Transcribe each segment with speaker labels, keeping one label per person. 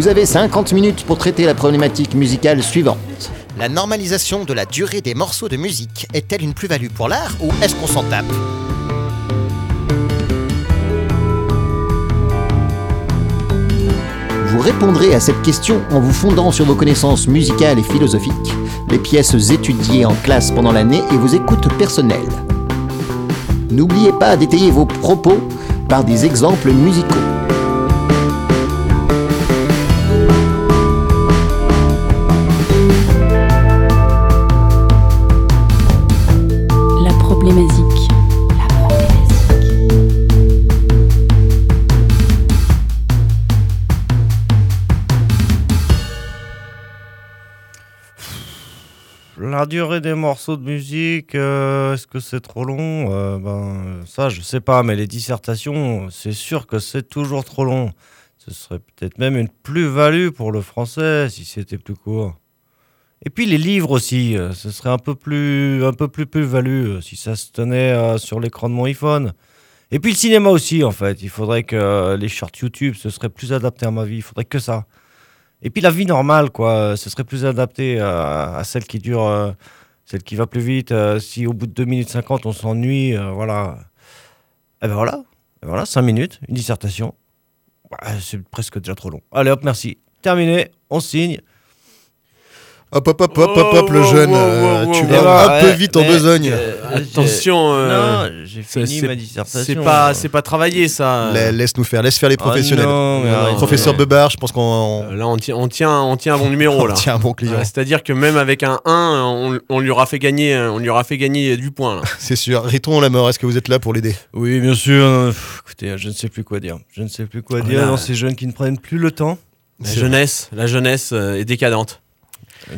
Speaker 1: Vous avez 50 minutes pour traiter la problématique musicale suivante. La normalisation de la durée des morceaux de musique est-elle une plus-value pour l'art ou est-ce qu'on s'en tape? Vous répondrez à cette question en vous fondant sur vos connaissances musicales et philosophiques, les pièces étudiées en classe pendant l'année et vos écoutes personnelles. N'oubliez pas d'étayer vos propos par des exemples musicaux.
Speaker 2: La
Speaker 3: durée des morceaux de musique, euh, est-ce que c'est trop long Euh, Ben ça, je sais pas, mais les dissertations, c'est sûr que c'est toujours trop long. Ce serait peut-être même une plus-value pour le français si c'était plus court. Et puis les livres aussi, euh, ce serait un peu plus, un peu plus plus-value si ça se tenait sur l'écran de mon iPhone. Et puis le cinéma aussi, en fait. Il faudrait que les shorts YouTube, ce serait plus adapté à ma vie. Il faudrait que ça. Et puis la vie normale, quoi, euh, ce serait plus adapté à, à celle qui dure, euh, celle qui va plus vite. euh, si au bout de 2 minutes 50, on s'ennuie, euh, voilà. Et ben voilà, Et voilà, 5 minutes, une dissertation. Ouais, c'est presque déjà trop long. Allez hop, merci. Terminé, on signe.
Speaker 4: Hop, hop, hop, hop, hop, hop, le
Speaker 5: Wow,
Speaker 4: jeune,
Speaker 5: wow,
Speaker 4: euh,
Speaker 5: wow,
Speaker 4: tu vas un peu vite en besogne.
Speaker 3: euh,
Speaker 5: Attention,
Speaker 3: j'ai-
Speaker 5: euh,
Speaker 3: non, j'ai
Speaker 5: c'est-
Speaker 3: fini ma dissertation.
Speaker 5: C'est pas, c'est pas travaillé ça.
Speaker 4: La- Laisse-nous faire, laisse faire les
Speaker 3: Oh
Speaker 4: professionnels.
Speaker 3: non,
Speaker 5: Non.
Speaker 4: Professeur. Bebard, je pense qu'on
Speaker 5: Là, on tient, on tient, on tient un bon numéro
Speaker 4: on
Speaker 5: là.
Speaker 4: tient un bon client.
Speaker 5: Ouais, C'est-à-dire que même avec un 1, on, on lui aura fait gagner, on lui aura fait gagner du point là.
Speaker 4: C'est sûr. Riton la mort, est-ce que vous êtes là pour l'aider?
Speaker 3: Oui, bien sûr. pff, écoutez, je ne sais plus quoi dire. Je ne sais plus quoi dire
Speaker 5: Voilà.
Speaker 3: dans ces jeunes qui ne prennent plus le temps.
Speaker 5: La jeunesse, la jeunesse est décadente.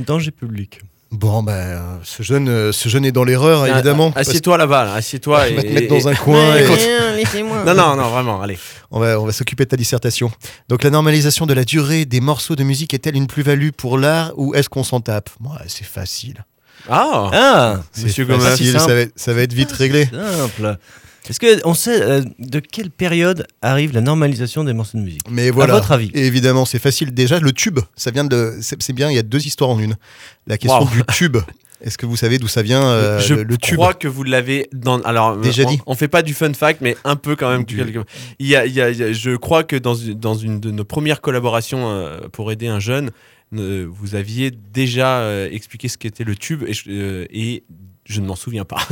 Speaker 3: Danger public.
Speaker 4: Bon, ben, euh, ce jeune, euh, ce jeune est dans l'erreur,
Speaker 5: Ah,
Speaker 4: évidemment.
Speaker 5: ah, Assieds-toi là-bas, là, assieds-toi.
Speaker 4: parce-
Speaker 5: et-
Speaker 4: On va te mettre dans
Speaker 5: et-
Speaker 4: un coin et
Speaker 5: Non, non, non, vraiment, allez.
Speaker 4: on va, on va s'occuper de ta dissertation. Donc, la normalisation de la durée des morceaux de musique est-elle une plus-value pour l'art ou est-ce qu'on s'en tape? Ouais, c'est facile.
Speaker 5: Ah,
Speaker 3: Ah
Speaker 4: C'est
Speaker 5: Monsieur
Speaker 4: ça
Speaker 3: simple.
Speaker 4: va, être- ça va être vite réglé.
Speaker 3: Simple. Est-ce qu'on sait euh, de quelle période arrive la normalisation des morceaux de musique?
Speaker 4: Mais voilà.
Speaker 3: À votre avis?
Speaker 4: Et évidemment, c'est facile. Déjà, le tube, ça vient de. C'est bien, il y a deux histoires en une. La question
Speaker 5: Wow.
Speaker 4: du tube. Est-ce que vous savez d'où ça vient euh,
Speaker 5: je
Speaker 4: le, le tube?
Speaker 5: crois que vous l'avez dans. Alors,
Speaker 4: Déjà
Speaker 5: on,
Speaker 4: dit.
Speaker 5: On fait pas du fun fact, mais un peu quand même.
Speaker 4: Du-
Speaker 5: quelque- Il y a, il y a- il y a- je crois que dans, une- dans une de nos premières collaborations euh, pour aider un jeune, vous aviez déjà euh, expliqué ce qu'était le tube euh, et je ne m'en souviens pas.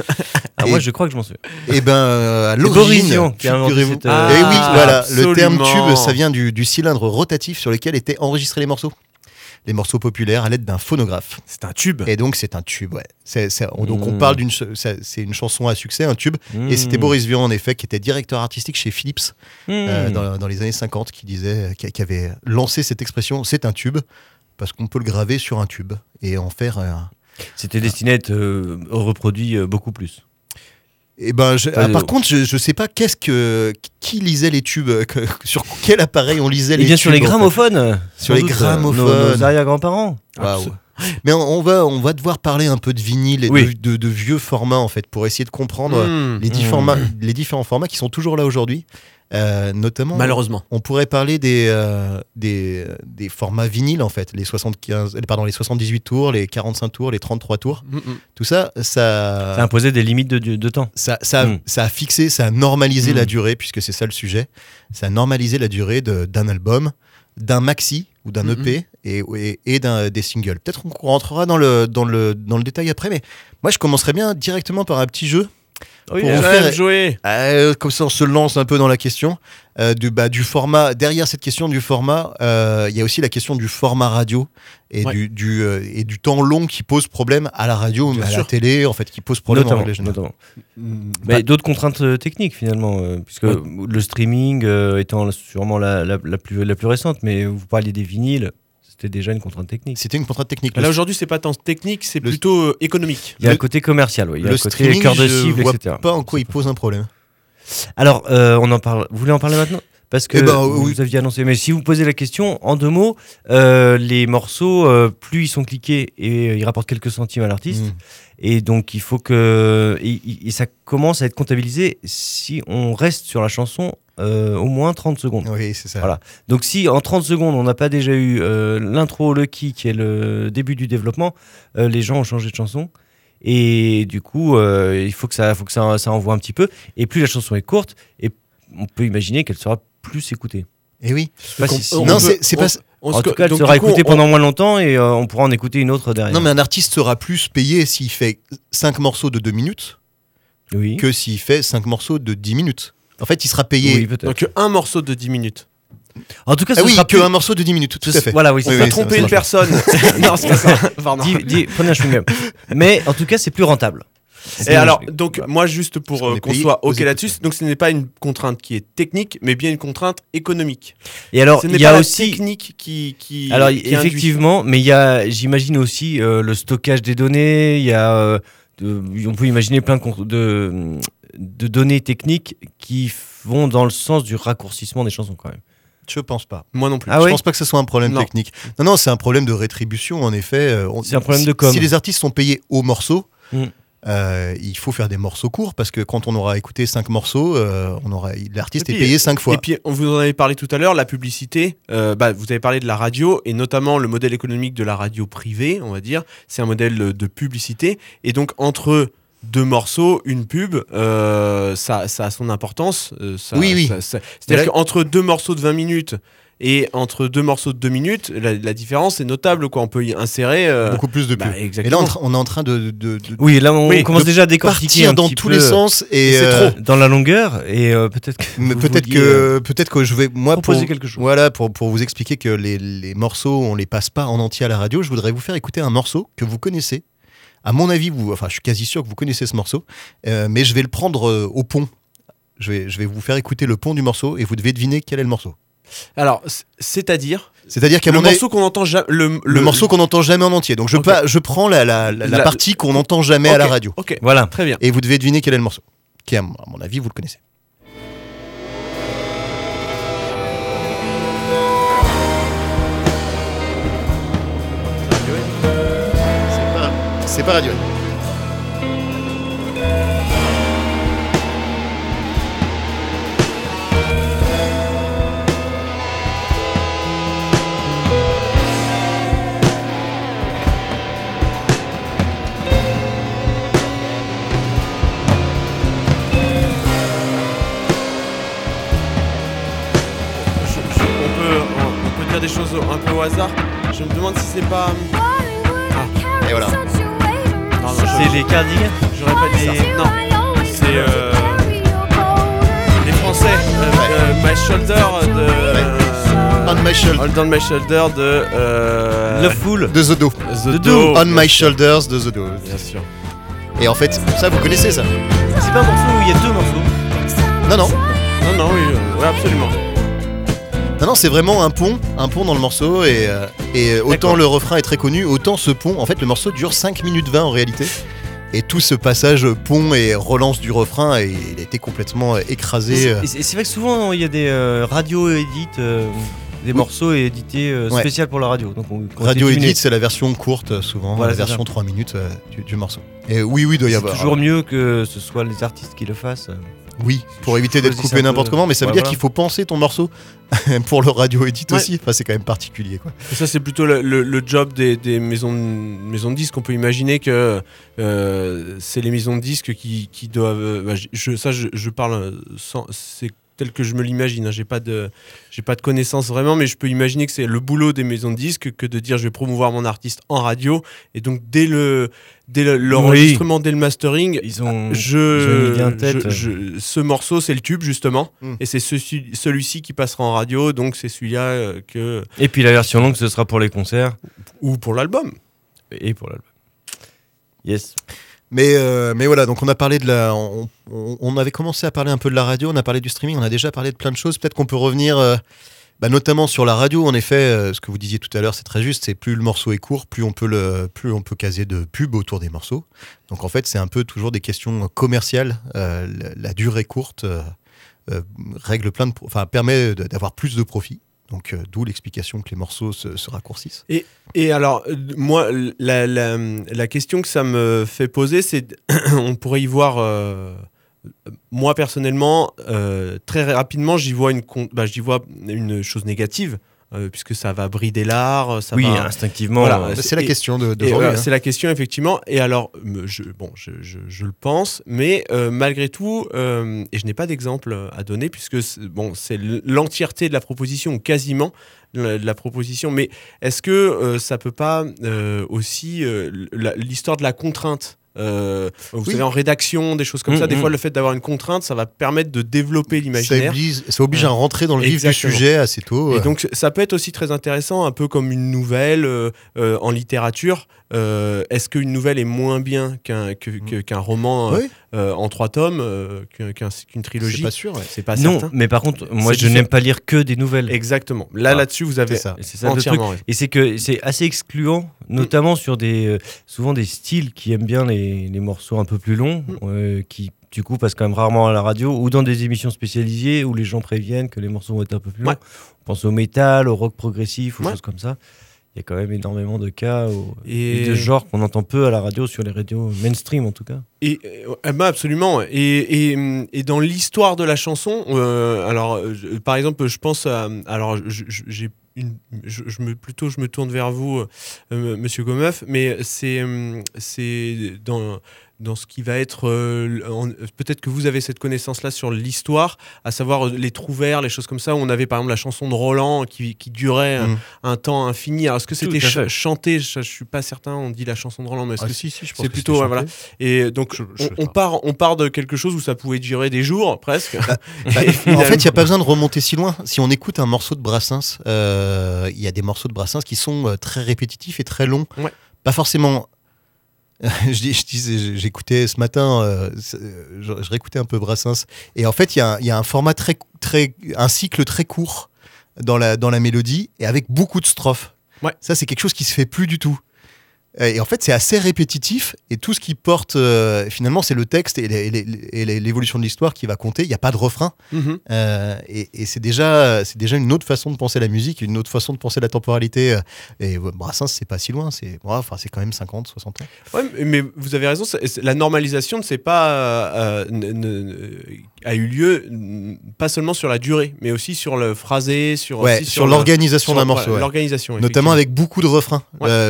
Speaker 3: Ah,
Speaker 4: Et-
Speaker 3: Moi, je crois que je m'en souviens.
Speaker 4: Eh ben, euh, à l'origine, figurez-vous-
Speaker 5: euh,
Speaker 4: Eh oui,
Speaker 5: Ah,
Speaker 4: voilà, le terme tube, ça vient du, du cylindre rotatif sur lequel étaient enregistrés les morceaux. Les morceaux populaires à l'aide d'un phonographe.
Speaker 5: C'est un tube.
Speaker 4: Et donc c'est un tube, ouais. Donc on
Speaker 3: Mm.
Speaker 4: parle d'une, c'est une chanson à succès, un tube. Et c'était
Speaker 3: Hmm.
Speaker 4: Boris Vian en effet qui était directeur artistique chez Philips euh,
Speaker 3: Hmm.
Speaker 4: dans, dans les années 50 qui disait, qui, qui avait lancé cette expression, c'est un tube parce qu'on peut le graver sur un tube et en faire. un-
Speaker 3: C'était destiné à être euh, reproduit euh, beaucoup plus.
Speaker 4: Eh ben, je- ah, par contre, je, je sais pas qu'est-ce que qui lisait les tubes, euh, que- sur quel appareil on lisait
Speaker 3: Et
Speaker 4: les
Speaker 3: bien
Speaker 4: tubes.
Speaker 3: sur les
Speaker 4: en fait.
Speaker 3: gramophones
Speaker 4: Sur les
Speaker 3: doute,
Speaker 4: gramophones.
Speaker 3: Nos, nos arrière-grands-parents.
Speaker 4: Mais on, on va on va devoir parler un peu de vinyle et
Speaker 3: Oui.
Speaker 4: de, de- de vieux formats en fait pour essayer de comprendre
Speaker 5: Hmm.
Speaker 4: les, différents, les différents formats qui sont toujours là aujourd'hui. Euh, notamment,
Speaker 5: Malheureusement.
Speaker 4: on pourrait parler des, euh, des, des formats vinyles en fait, les 75, euh, pardon, les 78 tours, les 45 tours, les 33 tours.
Speaker 5: Mm, mm.
Speaker 4: Tout ça, ça,
Speaker 3: Ça imposait des limites de, de temps.
Speaker 4: ça, ça,
Speaker 3: Mm.
Speaker 4: ça a fixé, ça a normalisé
Speaker 3: Mm.
Speaker 4: la durée, puisque c'est ça le sujet. Ça a normalisé la durée d'un album, d'un maxi ou d'un. EP et, et, et d'un, des singles. Peut-être qu'on rentrera dans le, dans, le, dans le détail après, mais moi je commencerais bien directement par un petit jeu.
Speaker 3: Oui,
Speaker 4: Pour
Speaker 3: euh,
Speaker 4: en
Speaker 5: J'aime jouer.
Speaker 4: Euh, comme ça, on se lance un peu dans la question. Euh, du, bah, du format, derrière cette question du format, euh, il y a aussi la question du format radio et,
Speaker 5: Ouais.
Speaker 4: du, du, euh, et du temps long qui pose problème à la radio, mais à la télé, en fait, qui pose problème en
Speaker 3: notamment,
Speaker 4: règle générale.
Speaker 5: Mm,
Speaker 3: Mais
Speaker 5: bah,
Speaker 3: d'autres contraintes euh, techniques finalement, euh, puisque
Speaker 5: Ouais.
Speaker 3: le streaming euh, étant sûrement la, la- la plus, la plus récente, mais vous parliez des vinyles, c'était déjà une contrainte technique.
Speaker 4: C'était une contrainte technique.
Speaker 5: Là aujourd'hui, c'est pas tant technique, c'est plutôt euh, économique.
Speaker 3: Il y a
Speaker 4: Le-
Speaker 3: un côté commercial, oui. Il y a
Speaker 4: le
Speaker 3: côté
Speaker 4: streaming,
Speaker 3: cœur de
Speaker 4: je
Speaker 3: cible,
Speaker 4: vois
Speaker 3: etc.
Speaker 4: pas en quoi il pose un problème.
Speaker 3: Alors, euh, on en parle. Vous voulez en parler maintenant? Parce que
Speaker 4: Eh ben,
Speaker 3: vous
Speaker 4: oui.
Speaker 3: aviez annoncé. Mais si vous posez la question, en deux mots, euh, les morceaux, euh, plus ils sont cliqués et ils rapportent quelques centimes à l'artiste.
Speaker 4: Mm.
Speaker 3: Et donc, il faut que. Et ça commence à être comptabilisé si on reste sur la chanson euh, au moins 30 secondes.
Speaker 4: Oui, c'est ça.
Speaker 3: Voilà. Donc, si en 30 secondes, on n'a pas déjà eu euh, l'intro, le kick, qui est le début du développement, euh, les gens ont changé de chanson. Et du coup, euh, il faut que, ça, faut que ça, ça envoie un petit peu. Et plus la chanson est courte, et on peut imaginer qu'elle sera plus écoutée.
Speaker 4: Et oui.
Speaker 3: Pas si- si-
Speaker 5: on
Speaker 4: non, c'est pas.
Speaker 5: On
Speaker 3: en tout cas, elle sera écoutée
Speaker 5: on-
Speaker 3: pendant moins longtemps et euh, on pourra en écouter une autre derrière.
Speaker 4: Non, mais un artiste sera plus payé s'il fait 5 morceaux de 2 minutes
Speaker 3: oui.
Speaker 4: que s'il fait 5 morceaux de 10 minutes. En fait, il sera payé.
Speaker 3: Oui.
Speaker 5: Donc un morceau de 10 minutes.
Speaker 3: En tout cas, ce
Speaker 4: ah oui,
Speaker 3: sera
Speaker 4: que
Speaker 3: plus-
Speaker 4: un morceau de 10 minutes, tout à fait.
Speaker 3: Voilà, oui,
Speaker 4: Oui,
Speaker 5: Tromper
Speaker 4: ça
Speaker 5: une personne. non, c'est pas ça. Pardon.
Speaker 3: Dis- dis- prenez un chewing-gum. Mais en tout cas, c'est plus rentable.
Speaker 5: Et alors, donc, moi, juste pour
Speaker 4: qu'on
Speaker 5: euh, qu'on soit OK là-dessus, donc ce n'est pas une contrainte qui est technique, mais bien une contrainte économique.
Speaker 3: Et alors,
Speaker 5: ce
Speaker 3: il
Speaker 5: n'est
Speaker 3: y
Speaker 5: pas
Speaker 3: a aussi.
Speaker 5: technique qui. qui
Speaker 3: Alors
Speaker 5: qui induit.
Speaker 3: effectivement, mais il y a, j'imagine aussi euh, le stockage des données. Il y a, euh, de- on peut imaginer plein de, de données techniques qui vont dans le sens du raccourcissement des chansons quand même.
Speaker 4: Je pense pas.
Speaker 5: Moi non plus.
Speaker 3: Ah
Speaker 4: je
Speaker 3: oui
Speaker 4: pense pas que ce soit un problème
Speaker 5: Non.
Speaker 4: technique. Non, non, c'est un problème de rétribution, en effet. Euh,
Speaker 3: C'est un problème
Speaker 4: si-
Speaker 3: de com.
Speaker 4: Si les artistes sont payés au morceau,
Speaker 3: Mm.
Speaker 4: euh, il faut faire des morceaux courts parce que quand on aura écouté 5 morceaux, euh, on aura l'artiste est payé 5 fois.
Speaker 5: Et puis, on vous en avez parlé tout à l'heure, la publicité, euh, bah, vous avez parlé de la radio, et notamment le modèle économique de la radio privée, on va dire, c'est un modèle de publicité, et donc entre deux morceaux, une pub, euh, ça, ça a son importance. euh, ça-
Speaker 4: Oui, oui.
Speaker 5: C'est-à-dire
Speaker 4: là-
Speaker 5: qu'entre deux morceaux de 20 minutes et entre deux morceaux de 2 minutes, la, la différence est notable, quoi. On peut y insérer... euh,
Speaker 4: Beaucoup plus de
Speaker 5: bah,
Speaker 4: pubs. et là,
Speaker 5: exactement.
Speaker 4: on, est en train de, de-
Speaker 3: Oui, là on
Speaker 5: Oui,
Speaker 3: commence déjà à décortiquer
Speaker 4: partir
Speaker 3: un
Speaker 4: dans
Speaker 3: petit
Speaker 4: tous
Speaker 3: peu
Speaker 4: les sens et euh,
Speaker 5: trop.
Speaker 3: dans la longueur et euh, peut-être que
Speaker 4: peut-être
Speaker 3: euh,
Speaker 4: que peut-être que je vais moi pour
Speaker 3: proposer quelque chose.
Speaker 4: voilà pour, pour vous expliquer que les, les morceaux on les passe pas en entier à la radio je voudrais vous faire écouter un morceau que vous connaissez à mon avis vous enfin je suis quasi sûr que vous connaissez ce morceau euh, mais je vais le prendre euh, au pont je vais, je vais vous faire écouter le pont du morceau et vous devez deviner quel est le morceau
Speaker 5: Alors, c'est-à-dire,
Speaker 4: c'est-à-dire qu'à
Speaker 5: le
Speaker 4: mon avis
Speaker 5: morceau qu'on entend. Le,
Speaker 4: le, morceau qu'on n'entend jamais en entier donc je,
Speaker 5: Ok.
Speaker 4: pa- je prends la, la, la- la
Speaker 5: La-
Speaker 4: partie qu'on n'entend jamais à la
Speaker 5: Ok,
Speaker 4: radio
Speaker 5: Ok,
Speaker 3: Voilà.
Speaker 5: très bien.
Speaker 4: et vous devez deviner quel est le morceau qui à mon à mon avis vous le connaissez c'est pas Radiohead.
Speaker 5: Dire des choses un peu au hasard. Je me demande si c'est pas.
Speaker 4: Et voilà.
Speaker 3: C'est les cardigans.
Speaker 5: j'aurais pas dit. Non, c'est euh, les Français. euh, My Shoulder de.
Speaker 4: On my shoulder.
Speaker 5: Hold on My Shoulder de. Euh,
Speaker 3: Loveful.
Speaker 4: De The Do.
Speaker 5: The
Speaker 3: The
Speaker 5: Do.
Speaker 4: On my shoulders de The Do.
Speaker 5: Bien sûr.
Speaker 4: Et en fait, ça vous connaissez ça
Speaker 3: C'est pas un morceau où il y a deux morceaux.
Speaker 4: Non, non.
Speaker 5: Non, non, oui, euh, ouais, absolument.
Speaker 4: Non, non, c'est vraiment un pont, un pont dans le morceau. Et, euh, et autant le refrain est très connu, autant ce pont, en fait, le morceau dure 5 minutes 20 en réalité. Et tout ce passage pont et relance du refrain, et il a été complètement écrasé. euh.
Speaker 3: Et c'est vrai que souvent il y a des euh, radios édites, euh, des
Speaker 4: Oui.
Speaker 3: morceaux édités euh,
Speaker 4: Ouais.
Speaker 3: spécial pour la radio. Donc on, on
Speaker 4: Radio. Edit, c'est la version courte, souvent,
Speaker 3: Voilà,
Speaker 4: la version
Speaker 3: ça.
Speaker 4: 3 minutes euh, du, du morceau. Et oui, oui, doit y
Speaker 3: C'est
Speaker 4: avoir.
Speaker 3: toujours mieux que ce soit les artistes qui le fassent.
Speaker 4: Oui, pour éviter d'être coupé n'importe
Speaker 3: peu.
Speaker 4: comment, mais ça veut
Speaker 3: Ouais,
Speaker 4: dire
Speaker 3: voilà.
Speaker 4: qu'il faut penser ton morceau pour le radio edit
Speaker 5: Ouais.
Speaker 4: aussi. Enfin, c'est quand même particulier, quoi.
Speaker 5: Et ça, c'est plutôt le, le- le job des, des maisons, de, maisons de disques. On peut imaginer que euh, c'est les maisons de disques qui, qui doivent. euh, bah, je, ça, je, je parle sans. C'est tel que je me l'imagine. hein. J'ai pas de, j'ai pas de connaissances vraiment, mais je peux imaginer que c'est le boulot des maisons de disques que de dire je vais promouvoir mon artiste en radio. Et donc dès le, dès le- l'enregistrement, dès le mastering,
Speaker 3: Ils ont.
Speaker 5: je,
Speaker 3: ils tête.
Speaker 5: je- je- ce morceau, c'est le tube justement,
Speaker 4: Mm.
Speaker 5: et c'est ceci- celui-ci qui passera en radio, donc c'est celui-là euh, que
Speaker 3: Et puis la version longue, ce sera pour les concerts
Speaker 5: ou pour l'album.
Speaker 3: et pour l'album. Yes.
Speaker 4: Mais, euh, mais voilà, donc on a parlé de la. On, on- on avait commencé à parler un peu de la radio, on a parlé du streaming, on a déjà parlé de plein de choses. Peut-être qu'on peut revenir. euh, Bah, notamment sur la radio, en effet, euh, ce que vous disiez tout à l'heure, c'est très juste. C'est plus le morceau est court, plus on peut le, plus on peut caser de pub autour des morceaux. Donc en fait, c'est un peu toujours des questions commerciales. Euh, la, durée courte euh, règle plein de, enfin permet d'avoir plus de profit. Donc d'où l'explication que les morceaux se, se raccourcissent.
Speaker 5: Et alors, euh, moi, la, la, la question que ça me fait poser, c'est on pourrait y voir. Moi personnellement, euh, très rapidement, j'y vois une, bah, j'y vois une chose négative, euh, puisque ça va brider l'art, ça
Speaker 3: oui,
Speaker 5: va.
Speaker 3: instinctivement.
Speaker 5: Voilà,
Speaker 3: euh,
Speaker 4: c'est la question de,
Speaker 5: voilà,
Speaker 4: hein.
Speaker 5: C'est la question, effectivement. Et alors, je, bon, je, je- je le pense, mais euh, malgré tout, et je n'ai pas d'exemple à donner, puisque c'est- bon, c'est l'entièreté de la proposition, ou quasiment de la proposition. Mais est-ce que ça peut pas aussi l'histoire de la contrainte euh, vous
Speaker 4: Oui.
Speaker 5: savez, en rédaction, des choses comme
Speaker 3: Mm,
Speaker 5: ça, des
Speaker 3: mm.
Speaker 5: fois, le fait d'avoir une contrainte, ça va permettre de développer
Speaker 4: ça
Speaker 5: l'imaginaire.
Speaker 4: oblige, ça oblige à rentrer dans le vif du
Speaker 5: Exactement.
Speaker 4: sujet assez tôt.
Speaker 5: Et donc ça peut être aussi très intéressant, un peu comme une nouvelle euh, euh, en littérature. Euh, Est-ce qu'une nouvelle est moins bien qu'un que- qu'un roman euh,
Speaker 4: Oui.
Speaker 5: Euh, en trois tomes, euh, qu'un- qu'un- qu'une
Speaker 4: c'est
Speaker 5: trilogie
Speaker 4: pas sûr. ouais.
Speaker 5: C'est pas
Speaker 3: non,
Speaker 5: certain.
Speaker 3: mais par contre, moi,
Speaker 5: C'est
Speaker 3: je n'aime pas lire que des nouvelles.
Speaker 5: Exactement. Là,
Speaker 3: Ah,
Speaker 5: là-dessus, vous avez
Speaker 4: C'est ça.
Speaker 3: Et c'est ça le truc. Et c'est que c'est assez excluant, notamment sur des euh, souvent des styles qui aiment bien les, les morceaux un peu plus longs,
Speaker 5: Mm.
Speaker 3: qui du coup passent quand même rarement à la radio ou dans des émissions spécialisées où les gens préviennent que les morceaux vont être un peu plus longs.
Speaker 5: Ouais.
Speaker 3: On pense au métal, au rock progressif, aux
Speaker 5: Ouais.
Speaker 3: choses comme ça. Il y a quand même énormément de cas où-
Speaker 5: Et-
Speaker 3: de genres qu'on entend peu à la radio, sur les radios mainstream en tout cas.
Speaker 5: Et, euh, ben, absolument. Et, et, et dans l'histoire de la chanson, euh, alors euh, je- par exemple, je pense à, alors j'ai une, je, je me plutôt je me tourne vers vous, euh, Monsieur Gomeuf, mais c'est hum, c'est dans dans ce qui va être euh, peut-être que vous avez cette connaissance là sur l'histoire, à savoir euh, les trouvères, les choses comme ça. Où on avait par exemple la chanson de Roland qui, qui durait un-
Speaker 4: Mm.
Speaker 5: un, temps infini. Alors est-ce que c'était ch- chanté? Je, je suis pas certain. On dit la chanson de Roland, mais est-ce
Speaker 4: Ah,
Speaker 5: que
Speaker 4: si, si,
Speaker 5: c'est plutôt ouais, voilà. Et donc,
Speaker 4: Je-
Speaker 5: on,
Speaker 4: je
Speaker 5: part, on part de quelque chose où ça pouvait durer des jours, presque.
Speaker 4: Bah,
Speaker 5: Et
Speaker 4: en fait, il n'y a pas besoin de remonter si loin. Si on écoute un morceau de Brassens, euh, il y a des morceaux de Brassens qui sont très répétitifs et très longs.
Speaker 5: Ouais.
Speaker 4: Pas forcément. je, dis- je disais, j'écoutais ce matin, euh, je, je réécoutais un peu Brassens, et en fait, il y, a un- il y a un format très, très, un cycle très court dans la, dans la mélodie et avec beaucoup de strophes.
Speaker 5: Ouais.
Speaker 4: Ça, c'est quelque chose qui se fait plus du tout. Et en fait, c'est assez répétitif et tout ce qui porte, euh, finalement, c'est le texte et l'évolution de l'histoire qui va compter. Il n'y a pas de refrain.
Speaker 5: Mhm.
Speaker 4: Euh, et et c'est déjà, c'est déjà une autre façon de penser la musique, une autre façon de penser la temporalité. euh, Et Brassens, c'est pas si loin, c'est enfin, c'est quand même 50, 60 ans.
Speaker 5: Ouais, mais vous avez raison. la normalisation ne s'est pas euh, ne- ne- a eu lieu pas seulement sur la durée, mais aussi sur le phrasé, sur
Speaker 4: Ouais, sur, l'organisation d'un morceau.
Speaker 5: voilà,
Speaker 4: ouais.
Speaker 5: L'organisation,
Speaker 4: Notamment avec beaucoup de refrains.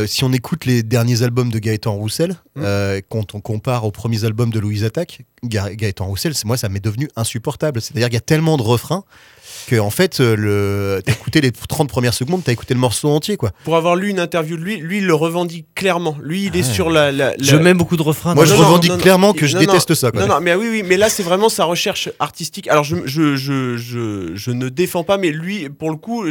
Speaker 4: Si on écoute les derniers albums de Gaëtan Roussel,
Speaker 5: Mm.
Speaker 4: euh, quand on compare aux premiers albums de Louise Attaque, Ga- Gaëtan Roussel, c'est- moi, ça m'est devenu insupportable. C'est-à-dire qu'il y a tellement de refrains que, en fait, euh, le... t'as écouté les 30 premières secondes, t'as écouté le morceau entier, quoi.
Speaker 5: Pour avoir lu une interview de lui, lui il le revendique clairement. Lui, il est
Speaker 4: Ah.
Speaker 5: sur la. la- la-
Speaker 3: Je mets beaucoup de refrains.
Speaker 4: Moi, je
Speaker 5: non,
Speaker 4: revendique
Speaker 5: non, non,
Speaker 4: clairement que je
Speaker 5: non, non,
Speaker 4: déteste ça, quoi.
Speaker 5: Non, non, mais oui, oui, mais là, c'est vraiment sa recherche artistique. Alors, je, je, je, je, je ne défends pas, mais lui, pour le coup,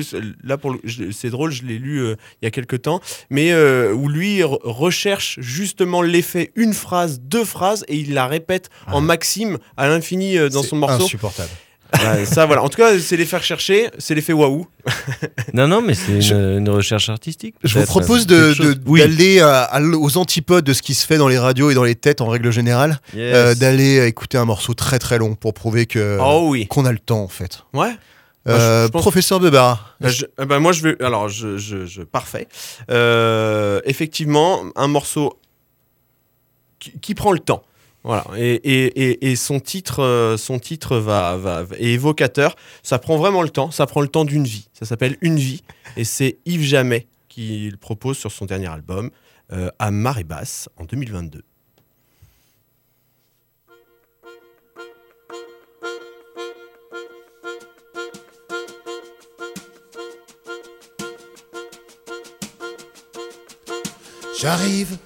Speaker 5: là, pour le- je- c'est drôle, je l'ai lu euh, il y a quelques temps, mais euh, où lui re- recherche justement l'effet une phrase, deux phrases, et il la répète en maxime à l'infini euh, dans son morceau.
Speaker 4: Insupportable.
Speaker 5: Ouais, ça, voilà. En tout cas, c'est l'effet recherché, c'est l'effet waouh.
Speaker 3: Non, non, mais c'est
Speaker 4: Je-
Speaker 3: une, une recherche artistique.
Speaker 4: Je vous propose
Speaker 3: Quelque
Speaker 4: de-
Speaker 3: chose-
Speaker 4: de-
Speaker 3: Oui.
Speaker 4: d'aller l- aux antipodes de ce qui se fait dans les radios et dans les têtes en règle générale,
Speaker 3: Yes.
Speaker 4: euh, d'aller écouter un morceau très très long pour prouver que
Speaker 5: oh oui.
Speaker 4: qu'on a le temps en fait.
Speaker 5: Ouais.
Speaker 4: Euh,
Speaker 5: je- je pense-
Speaker 4: Professeur Bebara,
Speaker 5: Bah, je- euh, bah, moi, je vais. Alors, je, je- je- parfait. Euh, effectivement, un morceau qui, qui prend le temps. Voilà. Et, et- et- son titre, euh, son titre va, va, est évocateur. Ça prend vraiment le temps. Ça prend le temps d'une vie. Ça s'appelle Une vie. Et c'est Yves Jamais qui le propose sur son dernier album, euh, à marée basse, en 2022.
Speaker 6: J'arrive,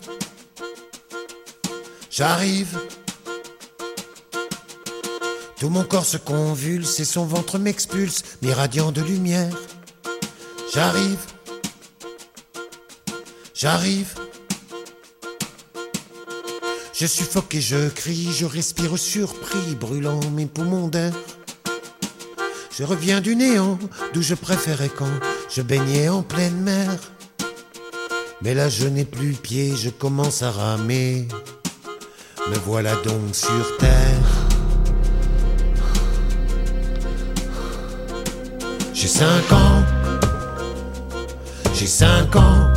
Speaker 6: j'arrive. Tout mon corps se convulse et son ventre m'expulse, m'irradiant de lumière. J'arrive, j'arrive. Je suffoque et je crie, je respire surpris, brûlant mes poumons d'air. Je reviens du néant, d'où je préférais quand je baignais en pleine mer. Mais là je n'ai plus pied, je commence à ramer. Me voilà donc sur terre. J'ai cinq ans. J'ai cinq ans.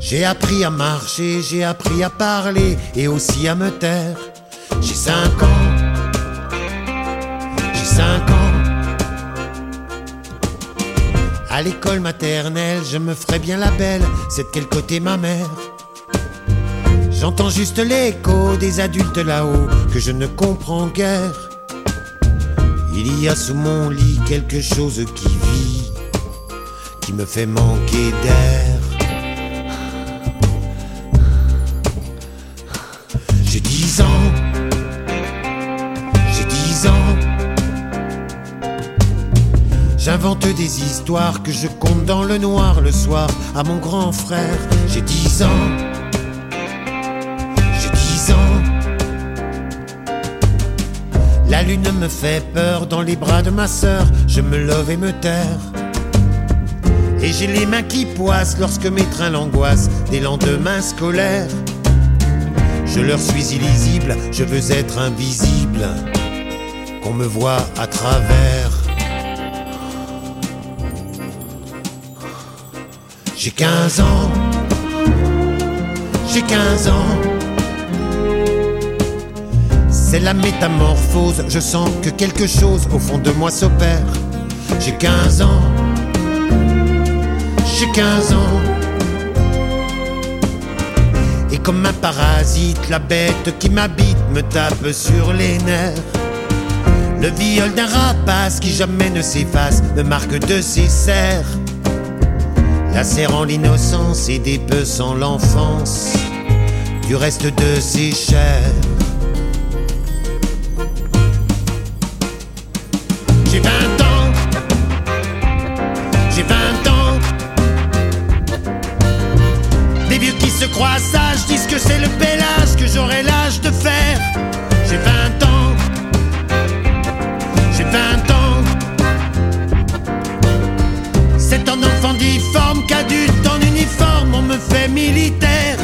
Speaker 6: J'ai appris à marcher, j'ai appris à parler et aussi à me taire. J'ai cinq ans. J'ai cinq ans. À l'école maternelle, je me ferais bien la belle. C'est de quel côté ma mère? J'entends juste l'écho des adultes là-haut que je ne comprends guère. Il y a sous mon lit quelque chose qui vit, qui me fait manquer d'air. J'ai dix ans, j'ai dix ans. J'invente des histoires que je compte dans le noir le soir à mon grand frère. J'ai dix ans, La lune me fait peur dans les bras de ma sœur. Je me love et me terre. Et j'ai les mains qui poissent lorsque mes trains l'angoissent des lendemains scolaires. Je leur suis illisible, je veux être invisible, qu'on me voit à travers. J'ai 15 ans, j'ai 15 ans. C'est la métamorphose, je sens que quelque chose au fond de moi s'opère. J'ai 15 ans, j'ai 15 ans. Et comme un parasite, la bête qui m'habite me tape sur les nerfs. Le viol d'un rapace qui jamais ne s'efface me marque de ses serres. Lacérant l'innocence et dépeçant l'enfance du reste de ses chairs. C'est le âge que j'aurai l'âge de faire. J'ai 20 ans, j'ai 20 ans. C'est un enfant difforme qu'adulte en uniforme, on me fait militaire.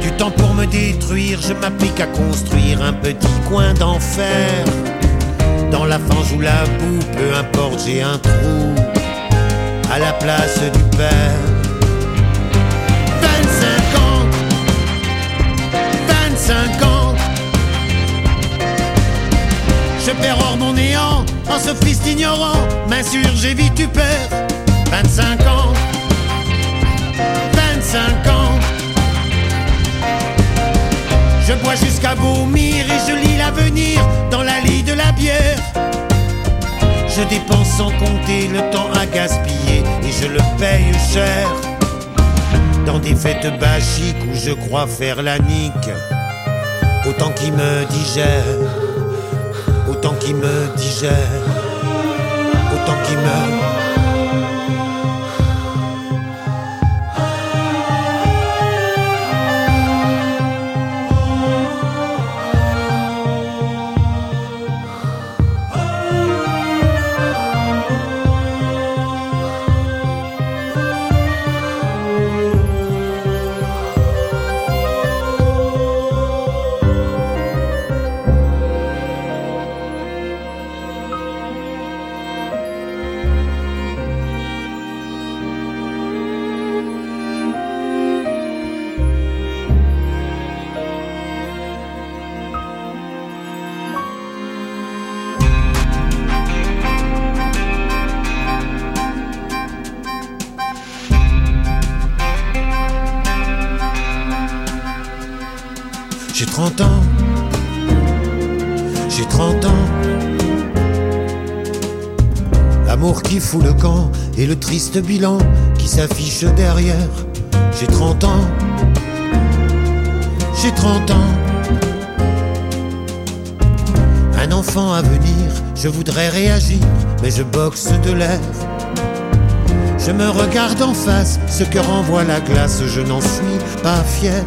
Speaker 6: Du temps pour me détruire, je m'applique à construire un petit coin d'enfer. Dans la fange ou la boue, peu importe, j'ai un trou à la place du père. 25 ans. Je perds hors mon néant, en sophiste ignorant, m'insurge et vite tu perds. 25 ans, 25 ans. Je bois jusqu'à vomir et je lis l'avenir dans la lie de la bière. Je dépense sans compter le temps à gaspiller et je le paye cher. Dans des fêtes bachiques où je crois faire la nique. Autant qui me digère, autant qui me digère, autant qui me. L'amour qui fout le camp et le triste bilan qui s'affiche derrière. J'ai 30 ans. J'ai 30 ans. Un enfant à venir, je voudrais réagir, mais je boxe de l'air. Je me regarde en face, ce que renvoie la glace, je n'en suis pas fier.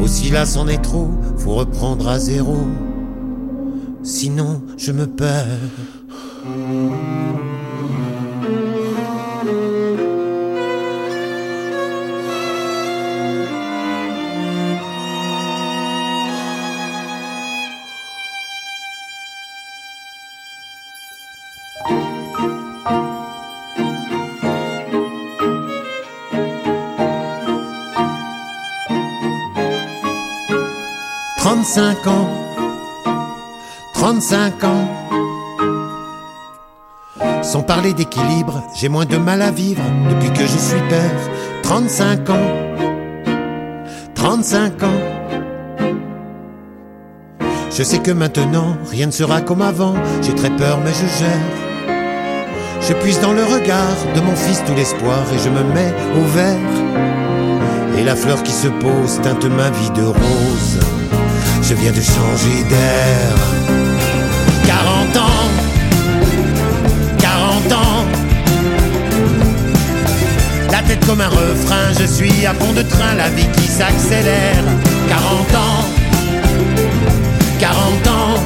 Speaker 6: Aussi là c'en est trop, faut reprendre à zéro. sinon je me perds. Trente-cinq ans, trente-cinq ans. Sans parler d'équilibre, j'ai moins de mal à vivre depuis que je suis père. 35 ans, 35 ans. Je sais que maintenant, rien ne sera comme avant. J'ai très peur, mais je gère. Je puise dans le regard de mon fils tout l'espoir et je me mets au vert. Et la fleur qui se pose teinte ma vie de rose. Je viens de changer d'air. 40 ans. Comme un refrain, je suis à fond de train, la vie qui s'accélère. 40 ans. 40 ans.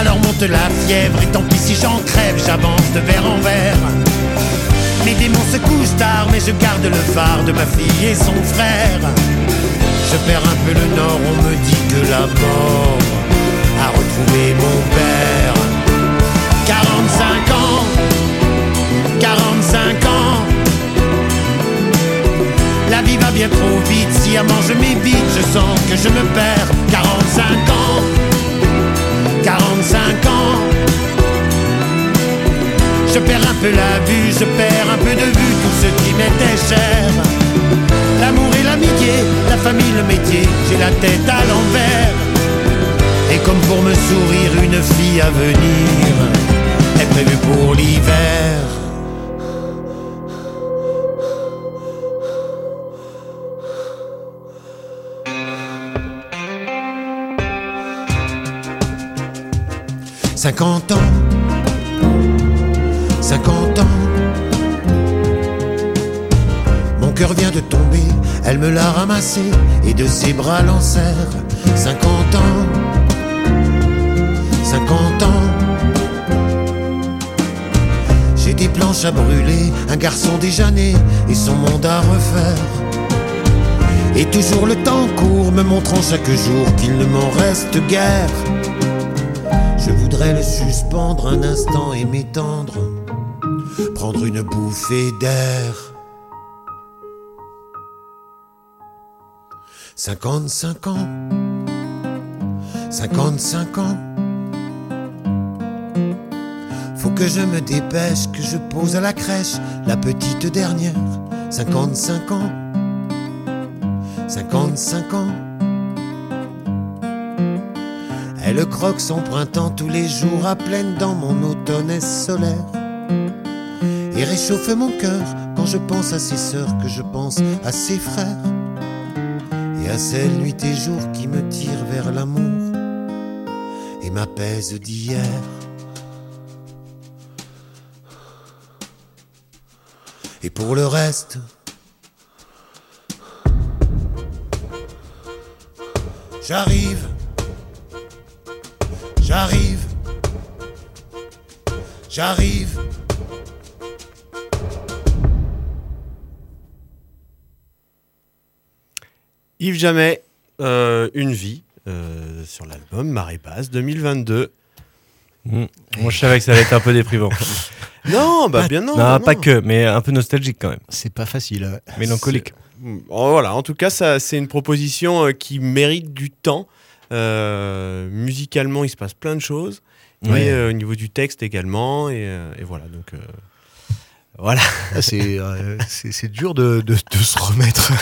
Speaker 6: Alors monte la fièvre et tant pis si j'en crève, j'avance de verre en verre. Mes démons se couchent tard, mais je garde le phare de ma fille et son frère. Je perds un peu le nord, on me dit que la mort a retrouvé mon père. 45 ans. La vie va bien trop vite, si à manger m'évite, je sens que je me perds. 45 ans, 45 ans. Je perds un peu la vue, je perds un peu de vue tout ce qui m'était cher. L'amour et l'amitié, la famille, le métier, j'ai la tête à l'envers. Et comme pour me sourire, une fille à venir est prévue pour l'hiver. Cinquante ans, cinquante ans. Mon cœur vient de tomber, elle me l'a ramassé et de ses bras l'en serre. Cinquante ans, cinquante ans. J'ai des planches à brûler, un garçon déjà né et son monde à refaire. Et toujours le temps court, me montrant chaque jour qu'il ne m'en reste guère. Je voudrais le suspendre un instant et m'étendre, prendre une bouffée d'air. 55 ans, 55 ans. Faut que je me dépêche, que je pose à la crèche la petite dernière. 55 ans, 55 ans. Elle croque son printemps tous les jours à pleines dents, mon automne solaire. Et réchauffe mon cœur quand je pense à ses sœurs, que je pense à ses frères. Et à celles nuits et jours qui me tirent vers l'amour et m'apaisent d'hier. Et pour le reste, j'arrive. J'arrive. J'arrive.
Speaker 5: Yves Jamais, euh, Une vie, euh, sur l'album Marée Basse 2022.
Speaker 3: Mm. Moi, je savais que ça allait être un peu déprimant.
Speaker 5: Non, bah bien non.
Speaker 3: non,
Speaker 5: bah
Speaker 3: pas
Speaker 5: non.
Speaker 3: que, mais un peu nostalgique quand même.
Speaker 4: C'est pas facile. ouais.
Speaker 3: Mélancolique.
Speaker 5: Oh, voilà, en tout cas, ça, c'est une proposition euh, qui mérite du temps. Euh, musicalement, il se passe plein de choses.
Speaker 3: Ouais.
Speaker 5: Et euh, au niveau du texte également. Et, euh, et voilà, donc. voilà.
Speaker 4: Ah, c'est, euh, dur de, de, de se remettre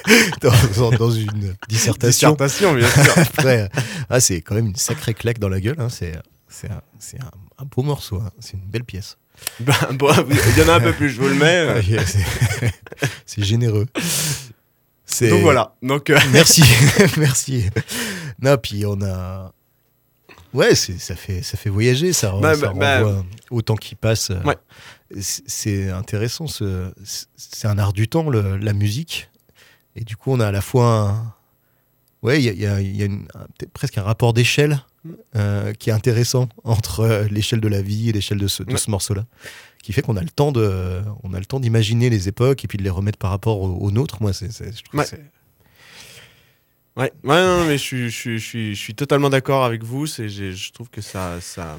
Speaker 4: dans, dans- dans une dissertation.
Speaker 5: Dissertation, bien sûr.
Speaker 4: Après, ah, c'est quand même une sacrée claque dans la gueule. hein. C'est, c'est, un, un, un beau morceau. hein. C'est une belle pièce.
Speaker 5: Bon, il y en a un peu plus, je vous le mets.
Speaker 4: c'est, c'est généreux.
Speaker 5: Donc voilà. Donc, euh,
Speaker 4: Merci, merci. Non, puis on a. Ouais, ça, fait, ça fait voyager, ça,
Speaker 5: Bah,
Speaker 4: ça
Speaker 5: bah, bah.
Speaker 4: renvoie au temps qui passe.
Speaker 5: Ouais.
Speaker 4: C'est, intéressant, ce, c'est un art du temps, le- la musique. Et du coup, on a à la fois un- Ouais, il y a, il y a- il y a une- un- peut-être presque un rapport d'échelle euh, qui est intéressant entre euh, l'échelle de la vie et l'échelle de ce, de
Speaker 5: Ouais.
Speaker 4: ce morceau-là, qui fait qu'on a le temps de, on a le temps d'imaginer les époques et puis de les remettre par rapport aux, aux nôtres. Moi, c'est, je trouve
Speaker 5: Ouais. Ouais, ouais, non, mais je suis, je suis, je suis, je suis totalement d'accord avec vous. C'est, je trouve que ça, ça,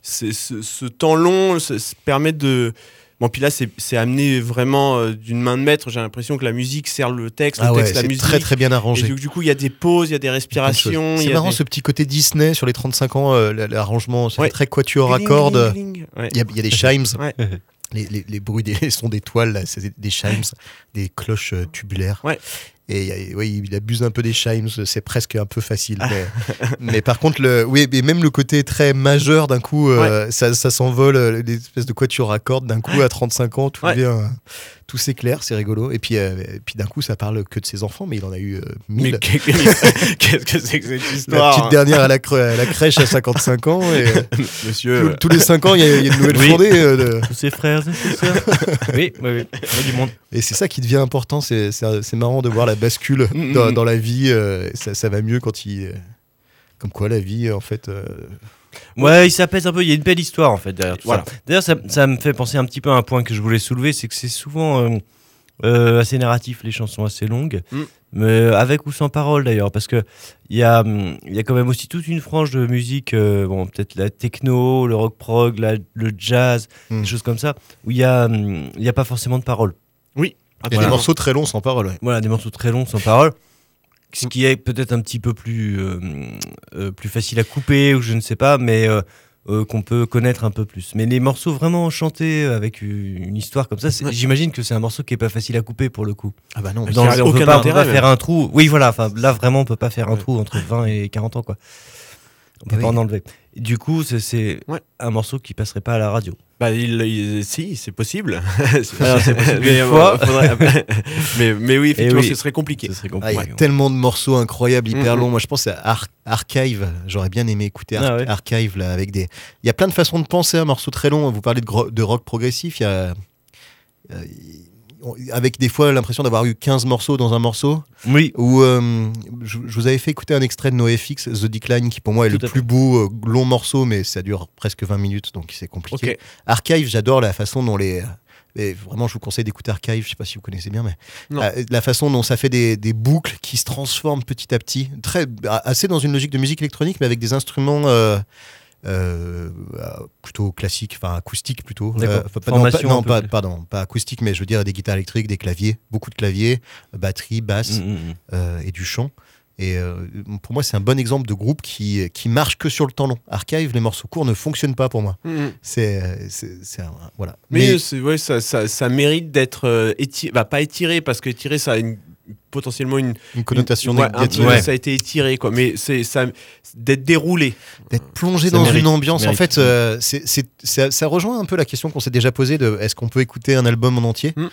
Speaker 5: c'est, ce, ce temps long permet de. Bon, puis là, c'est, amené vraiment euh, d'une main de maître. J'ai l'impression que la musique sert le texte,
Speaker 4: Ah
Speaker 5: le
Speaker 4: ouais,
Speaker 5: texte, la musique.
Speaker 4: très très bien
Speaker 5: Et
Speaker 4: arrangé.
Speaker 5: du, du coup, il y a des pauses, il y a des respirations.
Speaker 4: C'est marrant
Speaker 5: des-
Speaker 4: ce petit côté Disney sur les 35 ans, euh, l'arrangement, c'est
Speaker 5: Ouais.
Speaker 4: très quatuor à cordes.
Speaker 5: Ouais.
Speaker 4: Il y, a, il y a des chimes, les, les- les bruits des sons d'étoiles, c'est des chimes, des cloches tubulaires. Et il y a- oui, il abuse un peu des chimes, c'est presque un peu facile.
Speaker 5: Ah.
Speaker 4: Mais, mais par contre, le, oui, mais même le côté très majeur, d'un coup, euh, ça, ça s'envole, euh, des espèces de quatuor à cordes, d'un coup, à 35 ans, tout
Speaker 5: Ouais.
Speaker 4: devient. euh, tout s'éclaire, c'est rigolo. Et puis, euh, et puis d'un coup, ça parle que de ses enfants, mais il en a eu euh,
Speaker 5: Mais
Speaker 4: mille.
Speaker 5: qu'est-ce que c'est que cette
Speaker 4: La
Speaker 5: histoire
Speaker 4: petite
Speaker 5: hein
Speaker 4: dernière à la, cre- à la crèche à 55 ans. Et,
Speaker 5: Monsieur.
Speaker 4: tous, tous les 5 ans, il y, a il y a une nouvelle
Speaker 3: Oui.
Speaker 4: fondée. euh, de-
Speaker 3: Tous ses frères et ses sœurs. oui, oui, oui. Il y a du monde.
Speaker 4: Et c'est ça qui devient important. C'est marrant de voir la bascule
Speaker 5: Mm,
Speaker 4: dans, dans la vie. euh, ça, ça va mieux quand il. Comme quoi, la vie, en fait. euh,
Speaker 3: Ouais, il s'apaise un peu. Il y a une belle histoire en fait derrière tout
Speaker 5: Voilà.
Speaker 3: ça. D'ailleurs, ça, ça me fait penser un petit peu à un point que je voulais soulever, c'est que c'est souvent euh, euh, assez narratif, les chansons assez longues,
Speaker 5: Mm.
Speaker 3: mais avec ou sans parole d'ailleurs, parce que il y a, hum, y a quand même aussi toute une frange de musique, euh, bon peut-être la techno, le rock prog, la- le jazz,
Speaker 4: Mm.
Speaker 3: des choses comme ça, où il y a, hum, y a pas forcément de parole.
Speaker 4: Il y a des morceaux très longs sans parole. ouais.
Speaker 3: Voilà, des morceaux très longs sans parole. Ce qui est peut-être un petit peu plus, euh, euh, plus facile à couper, ou je ne sais pas, mais euh, euh, qu'on peut connaître un peu plus. Mais les morceaux vraiment chantés avec une une histoire comme ça, c'est-
Speaker 5: Ouais.
Speaker 3: j'imagine que c'est un morceau qui est pas facile à couper pour le coup.
Speaker 4: Ah bah non.
Speaker 3: Dans, on
Speaker 5: aucun
Speaker 3: peut pas, on peut
Speaker 5: intérêt,
Speaker 3: pas faire un trou. Oui, voilà. Enfin, là vraiment, on peut pas faire un trou entre 20 et 40 ans, quoi. On peut
Speaker 4: Oui.
Speaker 3: pas en enlever. Du coup, c'est-
Speaker 5: Ouais.
Speaker 3: un morceau qui passerait pas à la radio.
Speaker 5: Bah, il, il- si, c'est possible.
Speaker 3: Alors, possible
Speaker 5: mais,
Speaker 3: une
Speaker 5: euh,
Speaker 3: fois.
Speaker 5: faudrait- mais, mais oui, effectivement,
Speaker 3: oui.
Speaker 5: ce serait compliqué.
Speaker 3: Ce serait
Speaker 4: Ah, il
Speaker 3: compliqué.
Speaker 4: y a tellement de morceaux incroyables, hyper
Speaker 5: Mhm.
Speaker 4: longs. Moi, je pense à Ar- Archive. J'aurais bien aimé écouter Ar-
Speaker 3: Ah ouais.
Speaker 4: Archive là, avec des. Il y a plein de façons de penser un morceau très long. Vous parlez de, rock progressif. Il y a. euh, avec des fois l'impression d'avoir eu 15 morceaux dans un morceau.
Speaker 3: Oui.
Speaker 4: Ou euh, je, je vous avais fait écouter un extrait de NoFX, The Decline, qui pour moi est
Speaker 3: Tout
Speaker 4: le plus beau euh, long morceau, mais ça dure presque 20 minutes, donc c'est compliqué. Archive, j'adore la façon dont les. et vraiment, je vous conseille d'écouter Archive, je sais pas si vous connaissez bien, mais euh, la façon dont ça fait des, des boucles qui se transforment petit à petit, très assez dans une logique de musique électronique, mais avec des instruments euh, euh, euh, plutôt classiques, enfin acoustiques plutôt. Pas- non, pas, non, pardon, acoustique, mais je veux dire des guitares électriques, des claviers, beaucoup de claviers, batterie, basse
Speaker 3: Mm, mm, mm.
Speaker 4: euh, et du chant. Et euh, pour moi, c'est un bon exemple de groupe qui, qui marche que sur le temps long. Archive, les morceaux courts ne fonctionnent pas pour moi. C'est, euh, voilà.
Speaker 5: Mais, ouais, ça, ça, ça mérite d'être euh, bah, pas étiré, parce que étiré, ça a une- potentiellement une,
Speaker 4: une connotation
Speaker 5: une- ouais, un
Speaker 4: négative.
Speaker 5: peu,
Speaker 3: Ouais.
Speaker 5: Ça a été étiré, quoi. Mais c'est ça, d'être déroulé.
Speaker 4: D'être plongé
Speaker 3: Ça
Speaker 4: dans
Speaker 3: mérite,
Speaker 4: une ambiance. En fait, euh, c'est, c'est- ça, ça rejoint un peu la question qu'on s'est déjà posée de est-ce qu'on peut écouter un album en entier?
Speaker 5: Mm.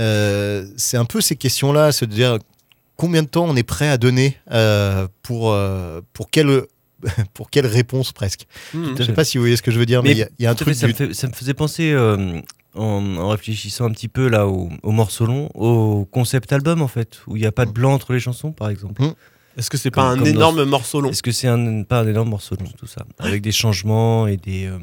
Speaker 4: Euh, C'est un peu ces questions-là, se dire combien de temps on est prêt à donner euh, pour, euh, pour quelle. Pour quelle réponse presque
Speaker 5: Mhm.
Speaker 4: Je sais pas si vous voyez ce que je veux dire, mais il y a- il y, a un
Speaker 3: fait,
Speaker 4: truc
Speaker 3: ça, me fait- ça me faisait penser, euh, en, en réfléchissant un petit peu là au, au morceau long, au concept album en fait, où il n'y a pas de blanc entre les chansons par exemple.
Speaker 5: Est-ce que c'est pas un
Speaker 3: dans-
Speaker 5: énorme morceau long
Speaker 3: Est-ce que c'est un, pas un énorme morceau long tout ça Avec des changements et des, euh,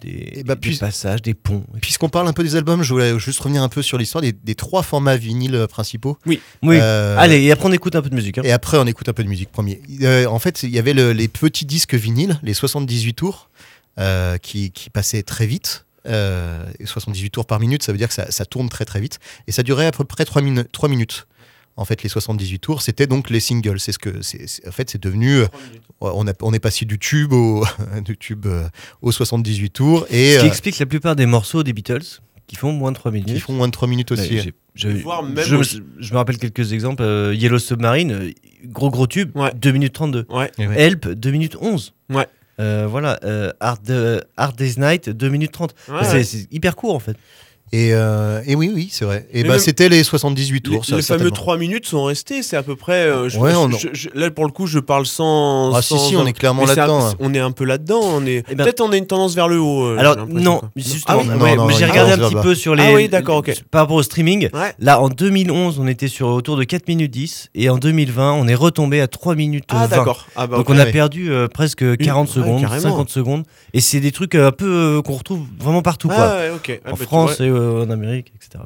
Speaker 3: des,
Speaker 4: Et bah,
Speaker 3: des
Speaker 4: puis-
Speaker 3: passages, des ponts.
Speaker 4: Puisqu'on parle un peu des albums, je voulais juste revenir un peu sur l'histoire des, des trois formats vinyles euh, principaux.
Speaker 3: Oui,
Speaker 4: Euh,
Speaker 3: allez, et après on écoute un peu de musique. hein.
Speaker 4: Et après, on écoute un peu de musique premier. Euh, en fait, il y avait le- les petits disques vinyles, les 78 tours, euh, qui, qui passaient très vite. Euh, et 78 tours par minute, ça veut dire que ça, ça tourne très très vite. Et ça durait à peu près 3, minu- 3 minutes. En fait, les 78 tours, c'était donc les singles. C'est ce que, c'est, c'est- en fait, c'est devenu. euh, on, a- on est passé du tube au, du tube euh, aux 78 tours et
Speaker 3: Ce qui
Speaker 4: euh,
Speaker 3: explique la plupart des morceaux des Beatles qui font moins de 3 minutes.
Speaker 4: qui font moins de 3 minutes
Speaker 3: Ouais,
Speaker 4: aussi.
Speaker 3: je,
Speaker 5: aussi.
Speaker 3: je me rappelle quelques exemples. euh, Yellow Submarine, euh, gros gros tube,
Speaker 5: Ouais.
Speaker 3: 2 minutes 32.
Speaker 5: Ouais.
Speaker 3: Help, 2 minutes 11.
Speaker 5: Ouais.
Speaker 3: Euh, voilà, euh, Hard, euh, Hard Day's Night, 2 minutes 30.
Speaker 5: Ouais,
Speaker 3: c'est
Speaker 5: ouais.
Speaker 3: c'est hyper court en fait.
Speaker 4: Et, euh, et oui, oui, c'est vrai. Et
Speaker 5: Mais
Speaker 4: bah, c'était les 78
Speaker 5: Les,
Speaker 4: tours. ça,
Speaker 5: les fameux
Speaker 4: certainement.
Speaker 5: 3 minutes sont restés, c'est à peu près. euh, je-
Speaker 4: Ouais,
Speaker 5: je-
Speaker 4: on-
Speaker 5: je- je- là, pour le coup, je parle sans.
Speaker 4: Ah, si,
Speaker 5: sans-
Speaker 4: si, on est clairement
Speaker 5: mais
Speaker 4: là-dedans, hein.
Speaker 5: On est un peu là-dedans. On est...
Speaker 3: Eh ben-
Speaker 5: Peut-être on a une tendance vers le haut. euh,
Speaker 3: Alors
Speaker 5: j'ai l'impression,
Speaker 3: non, justement,
Speaker 5: Ah oui
Speaker 4: Non,
Speaker 3: ouais, mais
Speaker 4: non,
Speaker 3: j'ai regardé un petit peu sur les
Speaker 5: Ah oui, d'accord, ok.
Speaker 3: par rapport au streaming.
Speaker 5: Ouais.
Speaker 3: Là, en 2011, on était sur autour de 4 minutes 10 et en 2020, on est retombé à 3 minutes
Speaker 5: Ah,
Speaker 3: 20.
Speaker 5: d'accord. Ah, bah,
Speaker 3: Donc on a perdu euh, presque 40
Speaker 5: ouais,
Speaker 3: secondes,
Speaker 5: carrément.
Speaker 3: 50 secondes et c'est des trucs euh, un peu euh, qu'on retrouve vraiment partout quoi.
Speaker 5: Ah, ouais, ok. Ah,
Speaker 3: en
Speaker 5: bah,
Speaker 3: France et en Amérique, etc.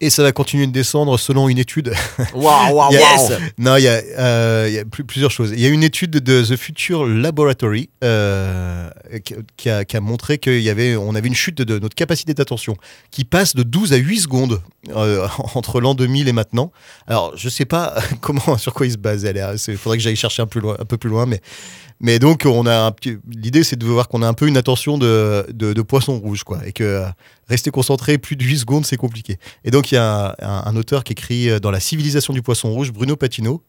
Speaker 4: Et ça va continuer de descendre selon une étude.
Speaker 5: Waouh, waouh, waouh.
Speaker 4: non, il y a, euh, il y a plus- plusieurs choses. Il y a une étude de The Future Laboratory euh, qui, qui a, qui a montré y avait, on avait une chute de notre capacité d'attention qui passe de 12 à 8 secondes euh, entre l'an 2000 et maintenant. Alors, je sais pas comment, sur quoi il se base. Il faudrait que j'aille chercher un, plus loin, un peu plus loin, mais mais donc, on a. L'idée, c'est de voir qu'on a un peu une attention de, de, de poisson rouge, quoi. Et que rester concentré plus de 8 secondes, c'est compliqué. Et donc, il y a un, auteur qui écrit euh, dans La civilisation du poisson rouge, Bruno Patino,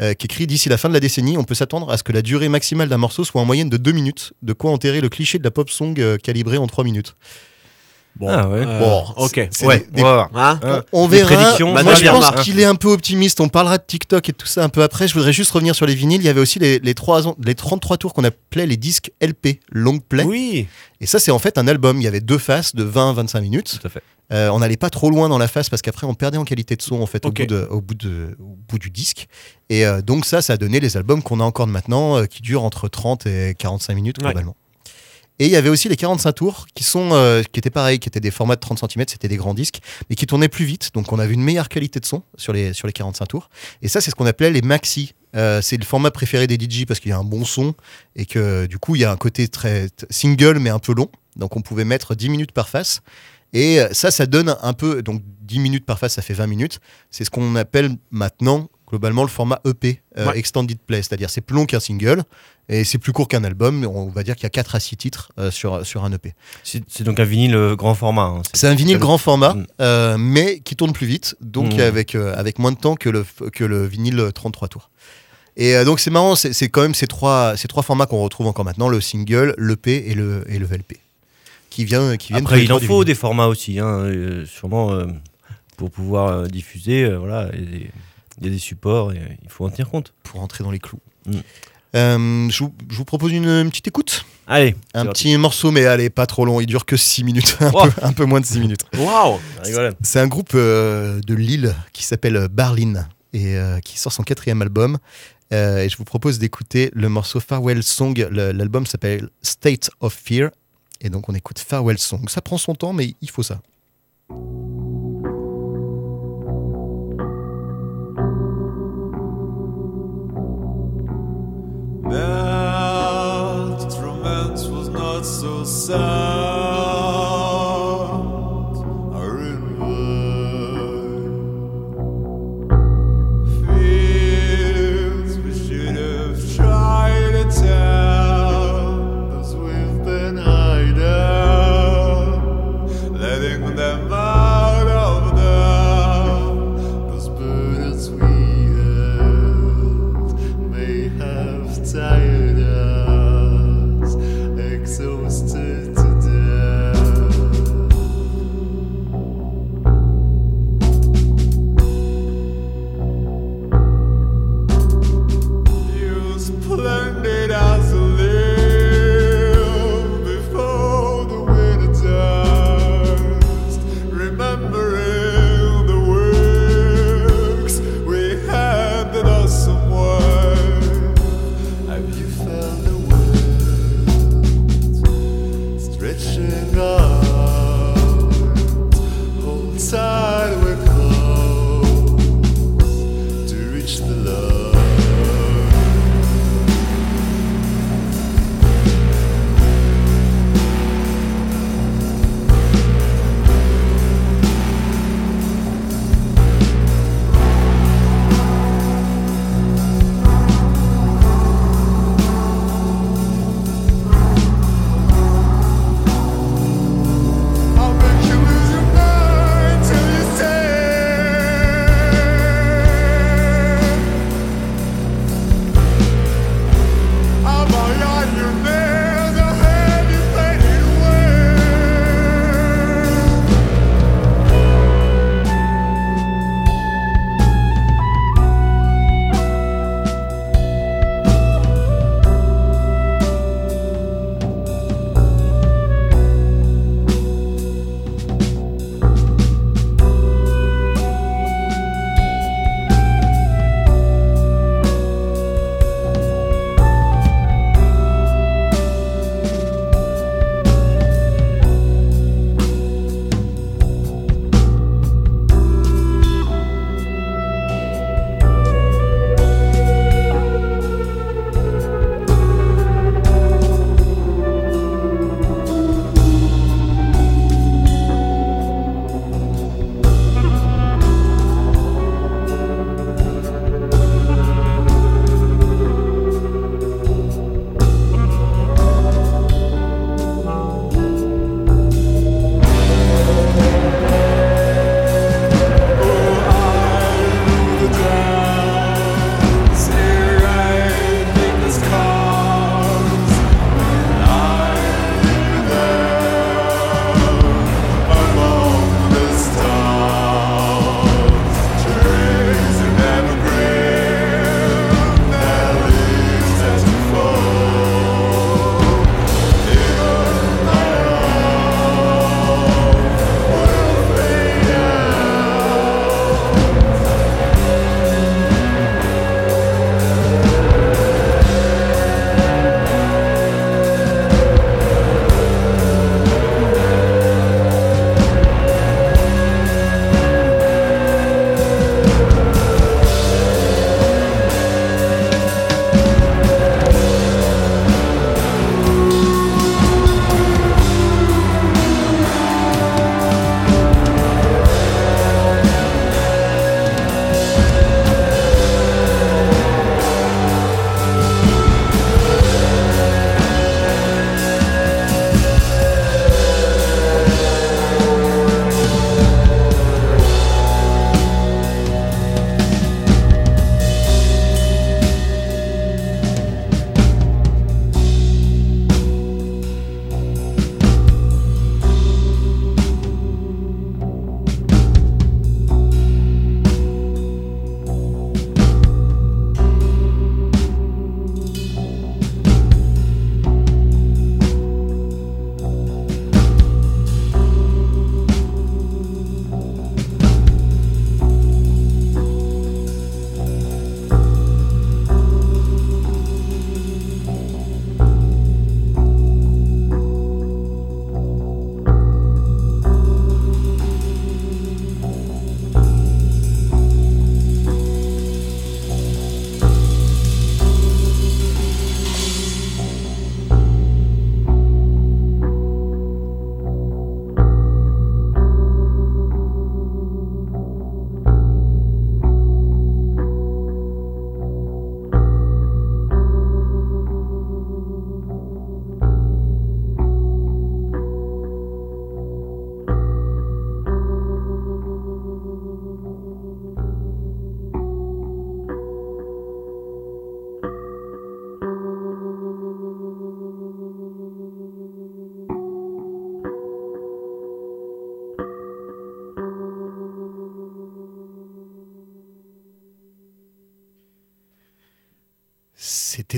Speaker 4: euh, qui écrit D'ici la fin de la décennie, on peut s'attendre à ce que la durée maximale d'un morceau soit en moyenne de 2 minutes. De quoi enterrer le cliché de la pop song euh, calibrée en 3 minutes.
Speaker 5: Bon,
Speaker 3: Ah ouais.
Speaker 5: euh, ok.
Speaker 3: Ouais,
Speaker 4: des- des-
Speaker 3: on.
Speaker 5: Hein
Speaker 3: Hein,
Speaker 4: On verra. Moi, je pense qu'il est un peu optimiste. On parlera de TikTok et tout ça un peu après. Je voudrais juste revenir sur les vinyles. Il y avait aussi les, les, 3, les 33 tours qu'on appelait les disques LP, long play.
Speaker 5: Oui.
Speaker 4: Et ça, c'est en fait un album. Il y avait deux faces de 20-25 minutes.
Speaker 3: Tout à fait.
Speaker 4: Euh, on n'allait pas trop loin dans la face parce qu'après, on perdait en qualité de son en fait au, bout de- au, bout de- au bout du disque. Et euh, donc, ça, ça a donné les albums qu'on a encore de maintenant euh, qui durent entre 30 et 45 minutes
Speaker 5: Ouais.
Speaker 4: globalement. Et il y avait aussi les 45 tours qui sont qui étaient pareils, qui étaient des formats de 30 cm, c'était des grands disques, mais qui tournaient plus vite. Donc on avait une meilleure qualité de son sur les, sur les 45 tours. Et ça, c'est ce qu'on appelait les maxi. Euh, c'est le format préféré des DJ parce qu'il y a un bon son et que du coup, il y a un côté très single mais un peu long. Donc on pouvait mettre 10 minutes par face. Et euh, ça, ça donne un peu. Donc 10 minutes par face, ça fait 20 minutes. C'est ce qu'on appelle maintenant globalement le format EP, euh,
Speaker 5: Ouais.
Speaker 4: Extended Play. C'est-à-dire c'est plus long qu'un single et c'est plus court qu'un album. On va dire qu'il y a 4 à 6 titres euh, sur, sur un EP.
Speaker 3: C'est donc un vinyle grand format. hein. C'est-
Speaker 4: un vinyle grand format,
Speaker 3: Mm.
Speaker 4: euh, mais qui tourne plus vite, donc
Speaker 3: Mm.
Speaker 4: avec, avec moins de temps que le, que le vinyle 33 tours. Et donc c'est marrant, c'est c'est quand même ces trois, ces trois formats qu'on retrouve encore maintenant, le single, l'EP et le, et le VLP. Qui, vient, qui viennent tous
Speaker 3: Après, il en faut des formats aussi, hein, euh, sûrement euh, pour pouvoir euh, diffuser. voilà, il y a des- supports et il faut en tenir compte.
Speaker 4: pour entrer dans les clous.
Speaker 3: Mm.
Speaker 4: Je, vous, je vous propose une, une petite écoute.
Speaker 3: Allez,
Speaker 4: Un petit morceau, mais allez, pas trop long, il dure que 6 minutes, un, peu, un peu moins de 6 minutes.
Speaker 5: Waouh.
Speaker 4: C'est un groupe de Lille qui s'appelle Barlin et qui sort son quatrième album. Euh, et je vous propose d'écouter le morceau Farewell Song. L'album s'appelle State of Fear. Et donc on écoute Farewell Song. Ça prend son temps, mais il faut ça.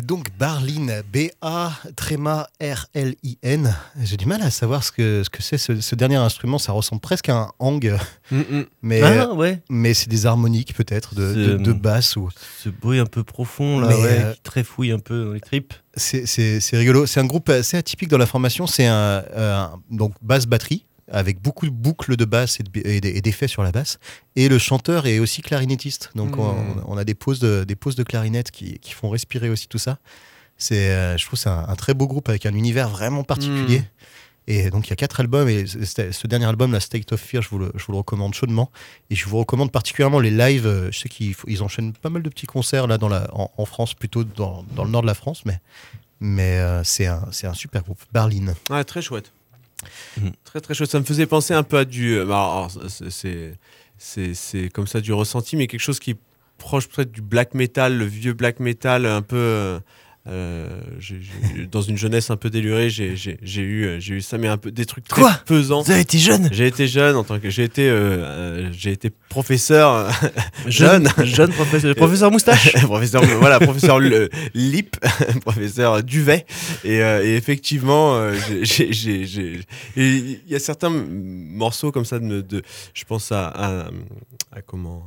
Speaker 4: C'était donc Barlin, B-A, tréma, R-L-I-N. J'ai du mal à savoir ce que ce que c'est ce, ce dernier instrument. Ça ressemble presque à un hang,
Speaker 5: Mm, mm.
Speaker 4: mais,
Speaker 3: Ah ouais,
Speaker 4: mais c'est des harmoniques peut-être de, de,
Speaker 3: C'est-
Speaker 4: de basse. Ou...
Speaker 3: ce bruit un peu profond là, ouais,
Speaker 4: euh,
Speaker 3: qui tréfouille un peu dans les tripes.
Speaker 4: C'est- C'est c'est rigolo. C'est un groupe assez atypique dans la formation. C'est un, un- donc basse batterie avec beaucoup de boucles de basse et d'effets sur la basse. Et le chanteur est aussi clarinettiste. Donc on, on a des pauses de, des pauses de clarinette qui, qui font respirer aussi tout ça. C'est, euh, je trouve que c'est un, un très beau groupe avec un univers vraiment particulier.
Speaker 5: Mm.
Speaker 4: Et donc il y a quatre albums et ce dernier album, la State of Fear, je vous le, je vous le recommande chaudement. Et je vous recommande particulièrement les lives. Euh, Je sais qu'ils ils enchaînent pas mal de petits concerts là dans la, en, en France, plutôt dans, dans le nord de la France, mais, mais euh, c'est un, c'est un super groupe. Berlin.
Speaker 5: Ouais, très chouette.
Speaker 3: Mhm.
Speaker 5: Très très chouette. Ça me faisait penser un peu à du. euh, bah, alors, c'est- comme ça du ressenti, mais quelque chose qui proche peut-être du black metal, le vieux black metal, un peu. Euh, euh, j'ai- j'ai- dans une jeunesse un peu délurée, j'ai eu, euh, j'ai eu ça, mais un peu des trucs très
Speaker 3: Quoi
Speaker 5: pesants.
Speaker 3: Vous avez été jeune?
Speaker 5: J'ai été jeune en tant que j'ai été euh, euh, j'ai été professeur
Speaker 3: Jeune,
Speaker 5: Jeune.
Speaker 3: jeune professeur, professeur moustache.
Speaker 5: professeur voilà professeur Le- Lip professeur Duvet et, euh, et effectivement euh, il y a certains morceaux comme ça de, de- je pense à, à, à comment?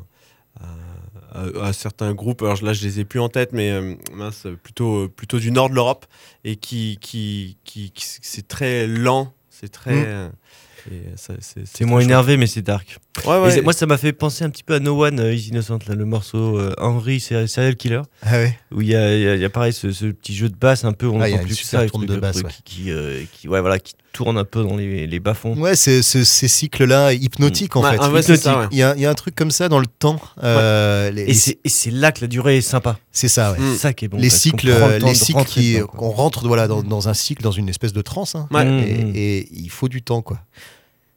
Speaker 5: À, à- à certains groupes alors là je les ai plus en tête mais euh, mince, plutôt plutôt du nord de l'Europe et qui qui, qui, qui- c'est très lent c'est très
Speaker 4: Mm.
Speaker 5: euh, ça, c'est
Speaker 3: moins énervé, mais c'est dark.
Speaker 5: Ouais, ouais.
Speaker 3: moi, ça m'a fait penser un petit peu à No One euh, is Innocent, là, le morceau euh, Henry Ser- Serial Killer,
Speaker 4: Ah ouais.
Speaker 3: où il y a, y y pareil ce, ce petit jeu de basse un peu, on
Speaker 4: Ah, il y a
Speaker 3: entend plus que ça, truc
Speaker 4: de basse,
Speaker 3: qui, euh, qui- ouais, voilà, qui tourne un peu dans les, les bas-fonds.
Speaker 4: Ouais, c'est ces cycles-là hypnotiques en
Speaker 5: Ouais,
Speaker 4: fait.
Speaker 5: ah ça.
Speaker 4: Il y, a, il y a un truc comme ça dans le temps. euh, les-
Speaker 3: Et
Speaker 4: les-
Speaker 3: c'est là que la durée est sympa.
Speaker 4: c'est ça, ouais.
Speaker 5: Mm.
Speaker 3: C'est ça qui est bon.
Speaker 4: les cycles,
Speaker 3: le
Speaker 4: les cycles qui,
Speaker 3: dedans,
Speaker 4: on rentre voilà, dans, dans un cycle, dans une espèce de transe, hein. Et,
Speaker 3: mm.
Speaker 4: et il faut du temps, quoi.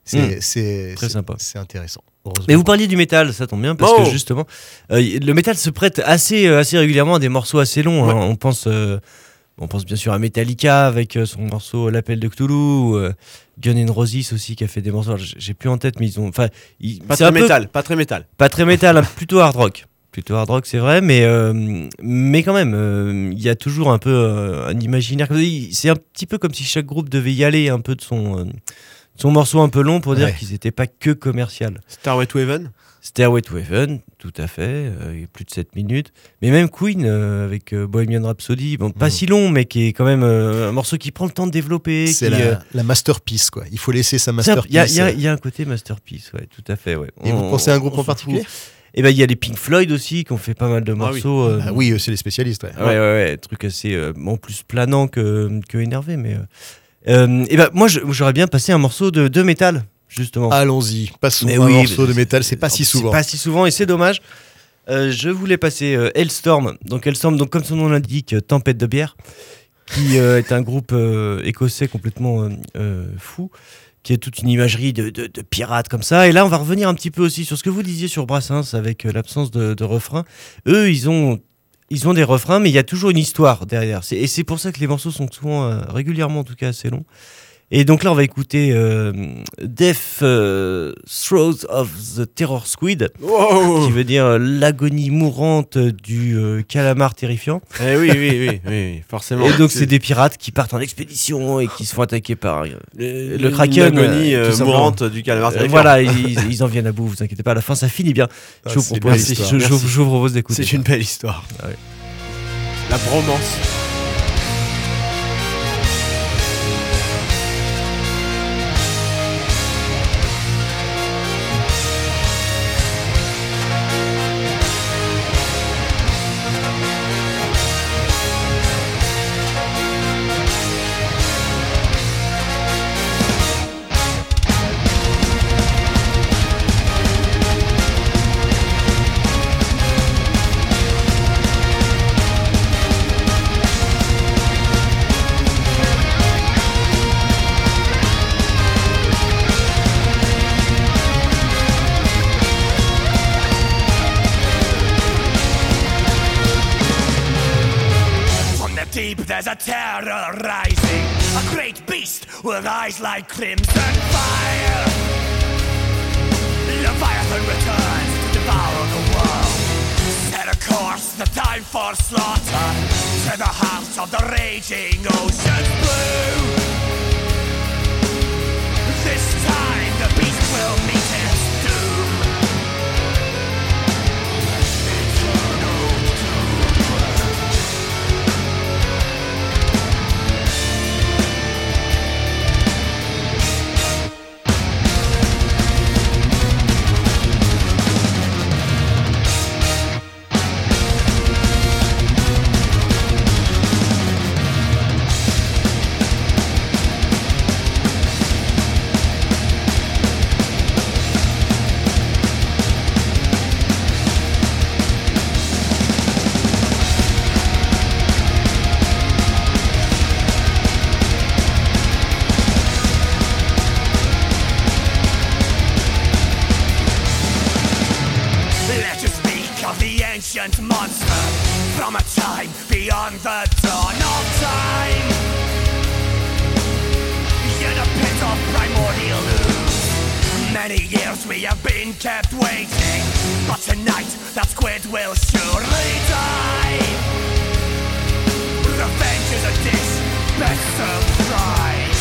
Speaker 4: C'est c'est-
Speaker 3: Très sympa.
Speaker 4: C'est intéressant.
Speaker 3: Mais vous parliez du métal, ça tombe bien parce
Speaker 5: Oh
Speaker 3: que justement, euh, le métal se prête assez, euh, assez régulièrement à des morceaux assez longs. hein. On pense, euh, on pense bien sûr à Metallica avec son morceau L'appel de Cthulhu, ou, euh, Gun N' Roses aussi qui a fait des morceaux. J'ai plus en tête, mais ils ont, enfin,
Speaker 5: pas très
Speaker 3: peu-
Speaker 5: métal pas très métal
Speaker 3: pas très métal, hein, plutôt hard rock. Plutôt hard rock, c'est vrai, mais, mais quand même, il y a toujours un peu un imaginaire. C'est un petit peu comme si chaque groupe devait y aller un peu de son, son morceau un peu long pour dire
Speaker 4: Ouais.
Speaker 3: qu'ils n'étaient pas que commercial.
Speaker 5: Starway to Heaven
Speaker 3: Stairway to Heaven, tout à fait, euh, il y a plus de 7 minutes. Mais même Queen euh, avec euh, Bohemian Rhapsody, bon, pas
Speaker 4: Mm.
Speaker 3: si long, mais qui est quand même euh, un morceau qui prend le temps de développer.
Speaker 4: C'est la,
Speaker 3: euh,
Speaker 4: la masterpiece, quoi. Il faut laisser sa masterpiece.
Speaker 3: Il y, a- y y un côté masterpiece, ouais, tout à fait. Ouais.
Speaker 4: Et vous
Speaker 3: On-
Speaker 4: pensez à un groupe
Speaker 3: on
Speaker 4: en particulier
Speaker 3: fout. Eh ben, il y a les Pink Floyd aussi qui ont fait pas mal de
Speaker 5: Ah oui.
Speaker 3: morceaux. euh,
Speaker 4: Ah oui, euh, c'est les spécialistes. ouais.
Speaker 3: Ouais, ouais, ouais, truc assez euh, bon, plus planant que, que énervé. Mais, euh, eh ben, moi, j'aurais bien passé un morceau de, de métal, justement.
Speaker 4: Allons-y, passons
Speaker 3: Mais
Speaker 4: un
Speaker 3: oui,
Speaker 4: morceau de métal, c'est pas si souvent.
Speaker 3: Pas si souvent et c'est dommage. Euh, je voulais passer euh, Hellstorm. Donc Hellstorm, donc comme son nom l'indique, euh, tempête de bière, qui est un groupe écossais complètement fou, qui a toute une imagerie de, de- de pirates comme ça. Et là, on va revenir un petit peu aussi sur ce que vous disiez sur Brassens avec l'absence de, de refrain. Eux, ils ont ils ont des refrains, mais il y a toujours une histoire derrière. Et c'est pour ça que les morceaux sont souvent, euh, régulièrement en tout cas, assez longs. Et donc là, on va écouter euh, Death euh, Throes of the Terror Squid, qui veut dire euh, l'agonie mourante du euh, calamar terrifiant.
Speaker 5: Eh oui, oui, oui, oui, forcément.
Speaker 3: Et donc, c'est des pirates qui partent en expédition et qui se font attaquer par. euh,
Speaker 5: le,
Speaker 3: le Kraken,
Speaker 5: l'agonie mourante du calamar. terrifiant.
Speaker 3: voilà, ils, ils en viennent à bout, vous inquiétez pas, à la fin ça finit bien.
Speaker 4: Ah,
Speaker 3: je, vous propose, je, je- je vous propose d'écouter.
Speaker 5: C'est une belle histoire.
Speaker 3: Ah ouais.
Speaker 5: La bromance.
Speaker 6: Like crimson
Speaker 7: ancient monster From a time beyond the dawn of time. In a pit of primordial ooze Many years we have been kept waiting But tonight that squid will surely die. Revenge is a dish best served fried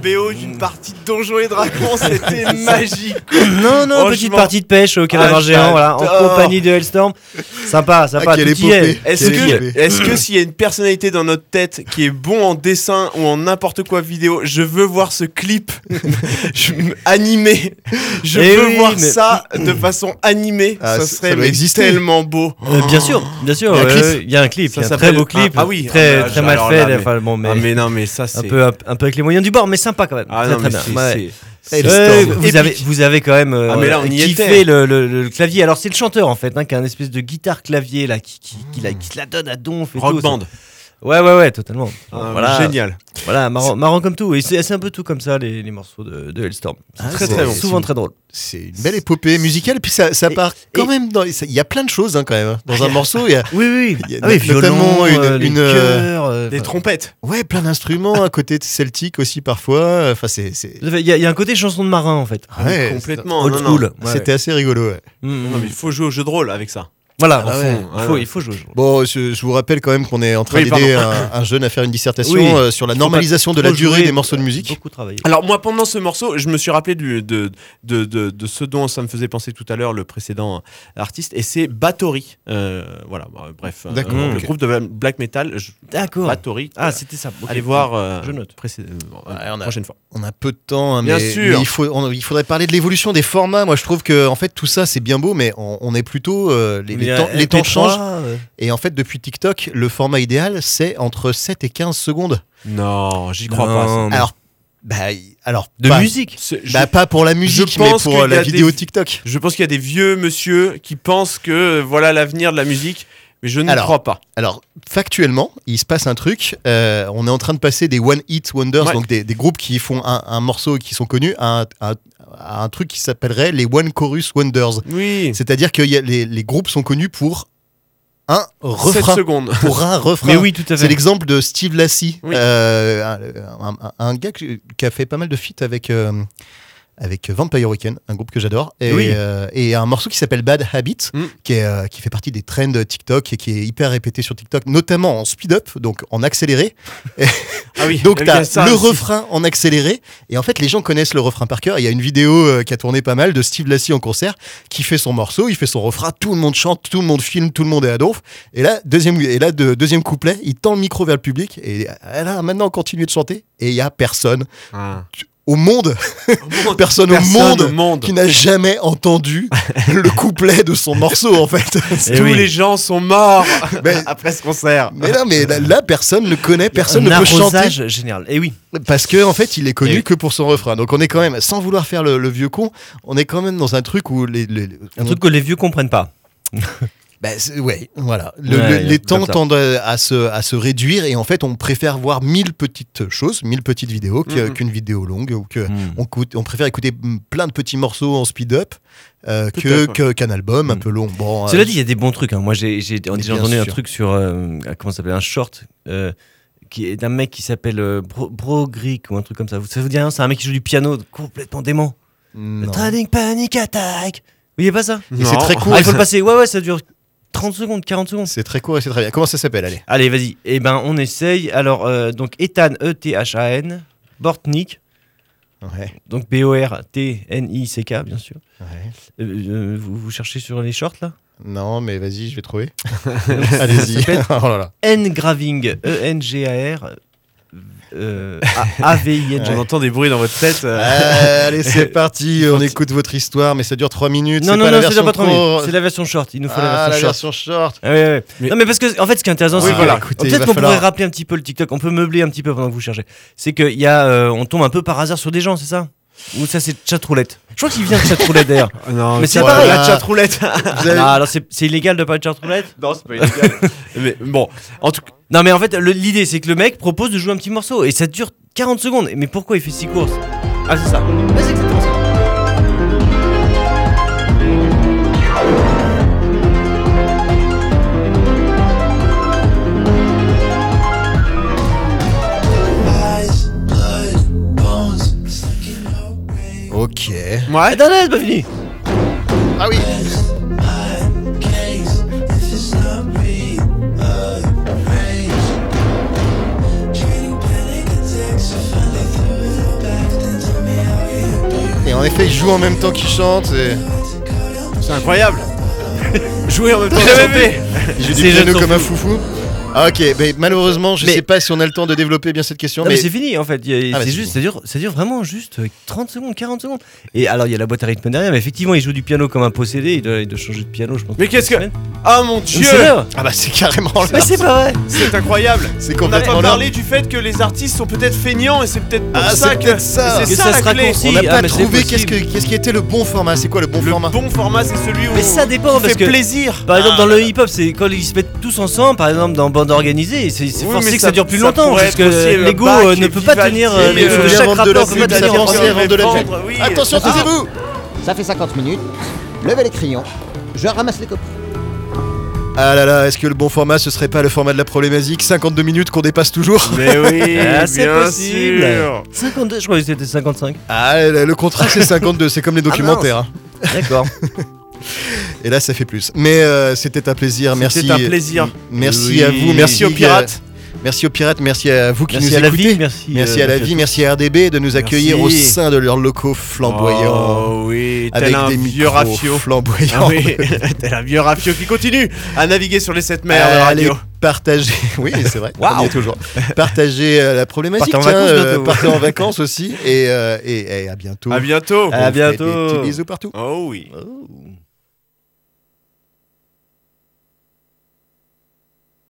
Speaker 3: voilà.
Speaker 5: Donjons et Dragons, c'était magique.
Speaker 3: Non, non, petite partie de pêche au calamar
Speaker 5: Ah,
Speaker 3: géant, voilà, en compagnie de Hellstorm. Sympa, sympa,
Speaker 4: Ah, quelle
Speaker 3: tout y est.
Speaker 4: épopée.
Speaker 5: Est-ce que, est-ce que s'il y a une personnalité dans notre tête qui est bon en dessin ou en n'importe quoi vidéo, je veux voir ce clip animé. Je
Speaker 3: Eh
Speaker 5: veux
Speaker 3: oui,
Speaker 5: voir
Speaker 3: mais-
Speaker 5: ça de façon animée.
Speaker 4: Ah,
Speaker 5: ça serait
Speaker 4: ça
Speaker 5: tellement beau.
Speaker 3: Euh, bien sûr, bien sûr.
Speaker 4: Il y a un clip.
Speaker 3: Il y a un clip,
Speaker 5: Ça
Speaker 3: il y a un très
Speaker 5: s'appelle-
Speaker 3: beau clip.
Speaker 5: Ah, ah oui,
Speaker 3: très,
Speaker 5: ah,
Speaker 3: très mal
Speaker 5: là,
Speaker 3: fait.
Speaker 5: mais-
Speaker 3: enfin, bon, mais
Speaker 5: Ah mais non mais ça c'est
Speaker 3: un peu, un, un peu avec les moyens du bord, mais sympa quand même.
Speaker 5: Ah
Speaker 3: très,
Speaker 5: non,
Speaker 3: très
Speaker 5: mais
Speaker 3: bien.
Speaker 5: C'est-
Speaker 3: Ouais.
Speaker 5: c'est-
Speaker 3: Ouais,
Speaker 4: Hellstorm.
Speaker 3: vous, avez, vous avez quand même euh,
Speaker 5: Ah, mais là, on y
Speaker 3: kiffé
Speaker 5: était.
Speaker 3: le, le- le clavier. Alors c'est le chanteur en fait, hein, qui a une espèce de guitare clavier là, qui, qui, qui la, qui se la donne à donf et
Speaker 5: Rock
Speaker 3: tout.
Speaker 5: Band.
Speaker 3: Ouais ouais ouais, totalement.
Speaker 5: Ah,
Speaker 3: voilà,
Speaker 5: Génial.
Speaker 3: Voilà, marrant, marrant comme tout. Et c'est un peu tout comme ça les, les morceaux de, de Hellstorm. C'est
Speaker 4: Ah,
Speaker 3: très très bon. Souvent très drôle.
Speaker 4: C'est une belle épopée musicale, puis ça, ça
Speaker 3: Et-
Speaker 4: part quand
Speaker 3: et-
Speaker 4: même Il y a plein de choses hein, quand même. hein. Dans un morceau, il y a
Speaker 3: Oui oui.
Speaker 4: Il y a
Speaker 3: Ah oui,
Speaker 4: notamment
Speaker 3: violon,
Speaker 4: une-
Speaker 3: euh, les
Speaker 4: une, euh,
Speaker 3: chœurs, euh,
Speaker 5: Des
Speaker 3: enfin,
Speaker 5: trompettes.
Speaker 4: ouais, plein d'instruments, à côté de celtique aussi parfois. Enfin, c'est.
Speaker 3: Il y, a- il y a un côté chanson de marin en fait.
Speaker 4: Ouais,
Speaker 5: complètement.
Speaker 3: Old. Ouais.
Speaker 4: C'était assez rigolo. ouais.
Speaker 3: Mm, mm.
Speaker 5: Non, mais il faut jouer au jeu de rôle avec ça.
Speaker 3: Voilà,
Speaker 4: Ah ouais.
Speaker 3: il,
Speaker 5: Ah
Speaker 3: faut,
Speaker 5: ouais.
Speaker 3: il faut jouer.
Speaker 4: Bon, je, je vous rappelle quand même qu'on est en train
Speaker 5: Oui,
Speaker 4: d'aider un, un jeune à faire une dissertation
Speaker 3: Oui.
Speaker 4: euh, sur la normalisation de la durée
Speaker 3: jouer,
Speaker 4: des morceaux de musique.
Speaker 3: Beaucoup travaillé.
Speaker 5: Alors moi pendant ce morceau, je me suis rappelé du- de, de, de, de ce dont ça me faisait penser tout à l'heure le précédent artiste et c'est Bathory. Euh, voilà, bah, bref, euh,
Speaker 4: D'accord,
Speaker 5: le groupe de black metal, je-
Speaker 3: D'accord.
Speaker 5: Bathory.
Speaker 3: Ah, c'était ça. Ok.
Speaker 5: Allez voir. euh,
Speaker 3: Je note.
Speaker 5: précé- euh,
Speaker 4: Ouais, on a-
Speaker 5: prochaine fois.
Speaker 4: On a peu de temps, hein,
Speaker 5: Bien
Speaker 4: mais,
Speaker 5: sûr.
Speaker 4: mais il, faut, on- il faudrait parler de l'évolution des formats. Moi, je trouve que en fait tout ça c'est bien beau, mais on, on est plutôt euh, les, les temps, les temps
Speaker 3: MP3,
Speaker 4: changent. Et en fait, depuis TikTok, le format idéal c'est entre 7 et 15 secondes.
Speaker 5: Non, j'y crois
Speaker 3: Non,
Speaker 5: pas.
Speaker 4: Alors, bah, alors
Speaker 3: de
Speaker 4: pas,
Speaker 3: musique.
Speaker 5: Je-
Speaker 4: bah, pas pour la musique, mais pour la
Speaker 5: des-
Speaker 4: vidéo TikTok.
Speaker 5: Je pense qu'il y a des vieux monsieur qui pensent que euh, voilà l'avenir de la musique, mais je ne
Speaker 4: Alors,
Speaker 5: crois pas.
Speaker 4: Alors, factuellement, il se passe un truc. euh, on est en train de passer des One Hit Wonders,
Speaker 5: Ouais.
Speaker 4: donc des, des groupes qui font un, un morceau et qui sont connus, à un, à- à un truc qui s'appellerait les One Chorus Wonders.
Speaker 5: Oui.
Speaker 4: C'est-à-dire que y a- les, les groupes sont connus pour un
Speaker 5: 7
Speaker 4: refrain.
Speaker 5: secondes.
Speaker 4: Pour un refrain.
Speaker 3: Mais oui, tout à
Speaker 4: C'est
Speaker 3: fait.
Speaker 4: l'exemple de Steve Lassie,
Speaker 5: Oui.
Speaker 4: euh, un, un- un gars qui a fait pas mal de feats avec, euh, avec Vampire Weekend, un groupe que j'adore, et,
Speaker 3: Oui.
Speaker 4: euh, et un morceau qui s'appelle Bad Habit,
Speaker 5: Mm.
Speaker 4: qui, est, euh, qui fait partie des trends TikTok et qui est hyper répété sur TikTok, notamment en speed up, donc en accéléré.
Speaker 5: Ah oui.
Speaker 4: Donc tu as
Speaker 5: ça
Speaker 4: le
Speaker 5: aussi.
Speaker 4: refrain en accéléré, et en fait les gens connaissent le refrain par cœur. Il y a une vidéo euh, qui a tourné pas mal de Steve Lassie en concert, qui fait son morceau, il fait son refrain, tout le monde chante, tout le monde filme, tout le monde est à donf. Et là, deuxième, et là de, deuxième couplet, il tend le micro vers le public, et là maintenant on continue de chanter, et il y a personne
Speaker 5: Ah.
Speaker 4: Au monde, personne,
Speaker 5: Personne
Speaker 4: au monde,
Speaker 5: au monde.
Speaker 4: qui n'a jamais entendu le couplet de son morceau en fait.
Speaker 5: Tous
Speaker 3: oui.
Speaker 5: les gens sont morts
Speaker 4: Mais-
Speaker 5: après ce concert.
Speaker 4: Mais non, mais là, là, personne ne connaît, personne
Speaker 3: un
Speaker 4: ne peut chanter.
Speaker 3: général. Et oui.
Speaker 4: Parce que en fait, il est connu
Speaker 3: Et
Speaker 4: que pour son refrain. Donc on est quand même, sans vouloir faire le, le vieux con, on est quand même dans un truc où les, les-
Speaker 3: Un
Speaker 4: on-
Speaker 3: truc que les vieux comprennent pas.
Speaker 4: Bah, c'est- ouais, voilà. Le-
Speaker 3: Ouais,
Speaker 4: le- les temps tendent à se, à se réduire et en fait, on préfère voir mille petites choses, mille petites vidéos
Speaker 5: Mhm.
Speaker 4: qu'une vidéo longue ou que
Speaker 3: Hmm.
Speaker 4: on, coûte- on préfère écouter plein de petits morceaux en speed up euh, que qu'un album un
Speaker 3: Mm.
Speaker 4: peu long. Bon,
Speaker 3: Cela
Speaker 4: euh,
Speaker 3: dit, il y a des bons trucs. hein. Moi, j'ai entendu un truc sur. euh, comment s'appelle Un short. euh, qui est d'un mec qui s'appelle euh, Bro, Bro Greek ou un truc comme ça. Vous- Ça vous dit rien C'est un mec qui joue du piano complètement dément. Trading Panic Attack. Vous voyez pas ça?
Speaker 4: C'est très court.
Speaker 3: Ah, il faut le passer. Ouais, ouais, ça dure 30 secondes, 40 secondes.
Speaker 4: C'est très court et c'est très bien. Comment ça s'appelle Allez?
Speaker 3: Allez, vas-y. Eh ben, on essaye. Alors, euh, donc, Ethan, E-T-H-A-N, Bortnik,
Speaker 4: Ouais.
Speaker 3: donc B-O-R-T-N-I-C-K, bien sûr.
Speaker 4: ouais.
Speaker 3: Euh, euh, vous, vous cherchez sur les shorts, là?
Speaker 4: Non, mais vas-y, je vais trouver. Allez-y. oh là là.
Speaker 3: N-Graving, E-N-G-A-R, euh, A-V-I-N.
Speaker 5: On entend des bruits dans votre tête. euh.
Speaker 4: Euh, allez, c'est parti. On écoute votre histoire, mais ça dure 3 minutes.
Speaker 3: Non, non,
Speaker 4: pas
Speaker 3: non,
Speaker 4: la
Speaker 3: c'est déjà
Speaker 4: version
Speaker 3: pas trop
Speaker 4: pro-
Speaker 3: minutes. C'est la version short. Il nous faut
Speaker 4: Ah,
Speaker 3: la version short.
Speaker 4: version short.
Speaker 3: Ah ouais, ouais.
Speaker 5: Mais-
Speaker 3: Non mais parce que en fait ce qui est intéressant
Speaker 4: Oui,
Speaker 3: c'est que
Speaker 4: voilà, il
Speaker 3: peut-être qu'on
Speaker 4: falloir-
Speaker 3: pourrait rappeler un petit peu le TikTok, on peut meubler un petit peu pendant que vous cherchez. C'est y a euh, on tombe un peu par hasard sur des gens, c'est ça? Ou ça c'est chatroulette Je crois qu'il vient de chatroulette d'ailleurs.
Speaker 5: Ah non,
Speaker 3: Mais c'est
Speaker 4: Voilà.
Speaker 3: pareil.
Speaker 5: La chatroulette.
Speaker 4: Avez-
Speaker 3: Non, alors c'est c'est illégal de parler de chatroulette?
Speaker 5: Non, c'est pas illégal. mais bon, en tout cas,
Speaker 3: Non mais en fait le- l'idée c'est que le mec propose de jouer un petit morceau et ça dure 40 secondes. Mais pourquoi il fait 6 courses? Ah c'est ça. C'est exactement ça.
Speaker 4: Ok.
Speaker 5: ouais.
Speaker 3: Attends, c'est pas fini.
Speaker 4: Ah oui. Et en effet, il joue en même temps qu'il chante. Et...
Speaker 5: C'est incroyable. Jouer en même temps. que
Speaker 3: J'avais
Speaker 5: chanter.
Speaker 4: Il joue du piano comme un foufou. Ah, ok, mais malheureusement, je
Speaker 3: Mais-
Speaker 4: sais pas si on a le temps de développer bien cette question.
Speaker 3: Non, mais,
Speaker 4: mais
Speaker 3: c'est fini en fait. A-
Speaker 4: Ah, bah,
Speaker 3: c'est
Speaker 4: c'est
Speaker 3: juste, ça dure, ça dure vraiment juste euh, 30 secondes, 40 secondes. Et alors il y a la boîte à rythme derrière, mais effectivement il joue du piano comme un possédé. Il doit, il doit changer de piano, je pense.
Speaker 5: Mais qu'est-ce que-. Ah mon dieu
Speaker 4: Ah bah c'est carrément là.
Speaker 3: Mais c'est pas vrai.
Speaker 5: C'est incroyable
Speaker 4: C'est
Speaker 5: On n'a
Speaker 4: complètement
Speaker 5: pas parlé du fait que les artistes sont peut-être feignants et c'est peut-être pour
Speaker 4: Ah,
Speaker 5: ça
Speaker 4: c'est
Speaker 5: que
Speaker 4: peut-être ça.
Speaker 5: c'est
Speaker 3: Que
Speaker 5: ça,
Speaker 3: ça
Speaker 5: la
Speaker 3: se
Speaker 5: clé.
Speaker 4: On n'a
Speaker 3: Ah,
Speaker 4: pas trouvé qu'est-ce, que,
Speaker 3: possible.
Speaker 4: qu'est-ce qui était le bon format. C'est quoi le bon
Speaker 5: Le
Speaker 4: format
Speaker 5: bon format c'est celui où
Speaker 3: Mais ça dépend, parce
Speaker 5: fait
Speaker 3: que-
Speaker 5: plaisir.
Speaker 3: Par exemple, dans le hip-hop, c'est quand ils se mettent tous ensemble, par exemple dans bande organisée, c'est c'est
Speaker 5: Oui,
Speaker 3: forcé que ça,
Speaker 5: ça-
Speaker 3: dure plus longtemps, parce que
Speaker 5: euh,
Speaker 3: l'ego euh, ne peut pas
Speaker 5: Vivaldi,
Speaker 3: tenir.
Speaker 5: euh,
Speaker 3: chaque
Speaker 4: de la
Speaker 3: peut pas tenir.
Speaker 4: et vendre de la. Attention,
Speaker 5: Ah.
Speaker 4: taisez-vous
Speaker 1: Ça fait 50 minutes. Levez les crayons. Je ramasse les copies.
Speaker 4: Ah là là, est-ce que le bon format ce serait pas le format de la problématique? 52 minutes qu'on dépasse toujours?
Speaker 5: Mais oui,
Speaker 3: Ah, c'est possible.
Speaker 5: sûr.
Speaker 3: 52, je croyais que c'était 55.
Speaker 4: Ah, le contrat c'est 52, c'est comme les documentaires. hein.
Speaker 3: D'accord.
Speaker 4: Et là ça fait plus. Mais euh, c'était un plaisir, merci.
Speaker 5: C'était un plaisir.
Speaker 4: Merci
Speaker 3: Oui.
Speaker 4: à vous,
Speaker 5: Merci aux pirates.
Speaker 4: Merci aux pirates, merci à vous qui
Speaker 3: Merci
Speaker 4: nous
Speaker 3: à la
Speaker 4: écoutez.
Speaker 3: vie, merci.
Speaker 4: Merci
Speaker 3: euh,
Speaker 4: à la vie, merci à RDB de nous accueillir au
Speaker 5: Merci.
Speaker 4: sein de leurs locaux flamboyants.
Speaker 5: Oh oui, tel
Speaker 4: avec
Speaker 5: un
Speaker 4: des
Speaker 5: vieux rafio.
Speaker 4: flamboyants.
Speaker 5: Ah oui, tel un vieux rafio qui continue à naviguer sur les sept mers de
Speaker 4: Euh,
Speaker 5: radio.
Speaker 4: allez, partagez. Oui, c'est vrai.
Speaker 3: Waouh.
Speaker 4: on y est toujours. Partagez euh, la problématique.
Speaker 3: Partez en
Speaker 4: tiens,
Speaker 3: vacances
Speaker 4: euh,
Speaker 3: bientôt.
Speaker 4: partez en vacances aussi. Et, euh, et, et à bientôt.
Speaker 5: À bientôt.
Speaker 3: À bientôt.
Speaker 4: Des petits bisous partout.
Speaker 5: Oh oui.
Speaker 3: Oh.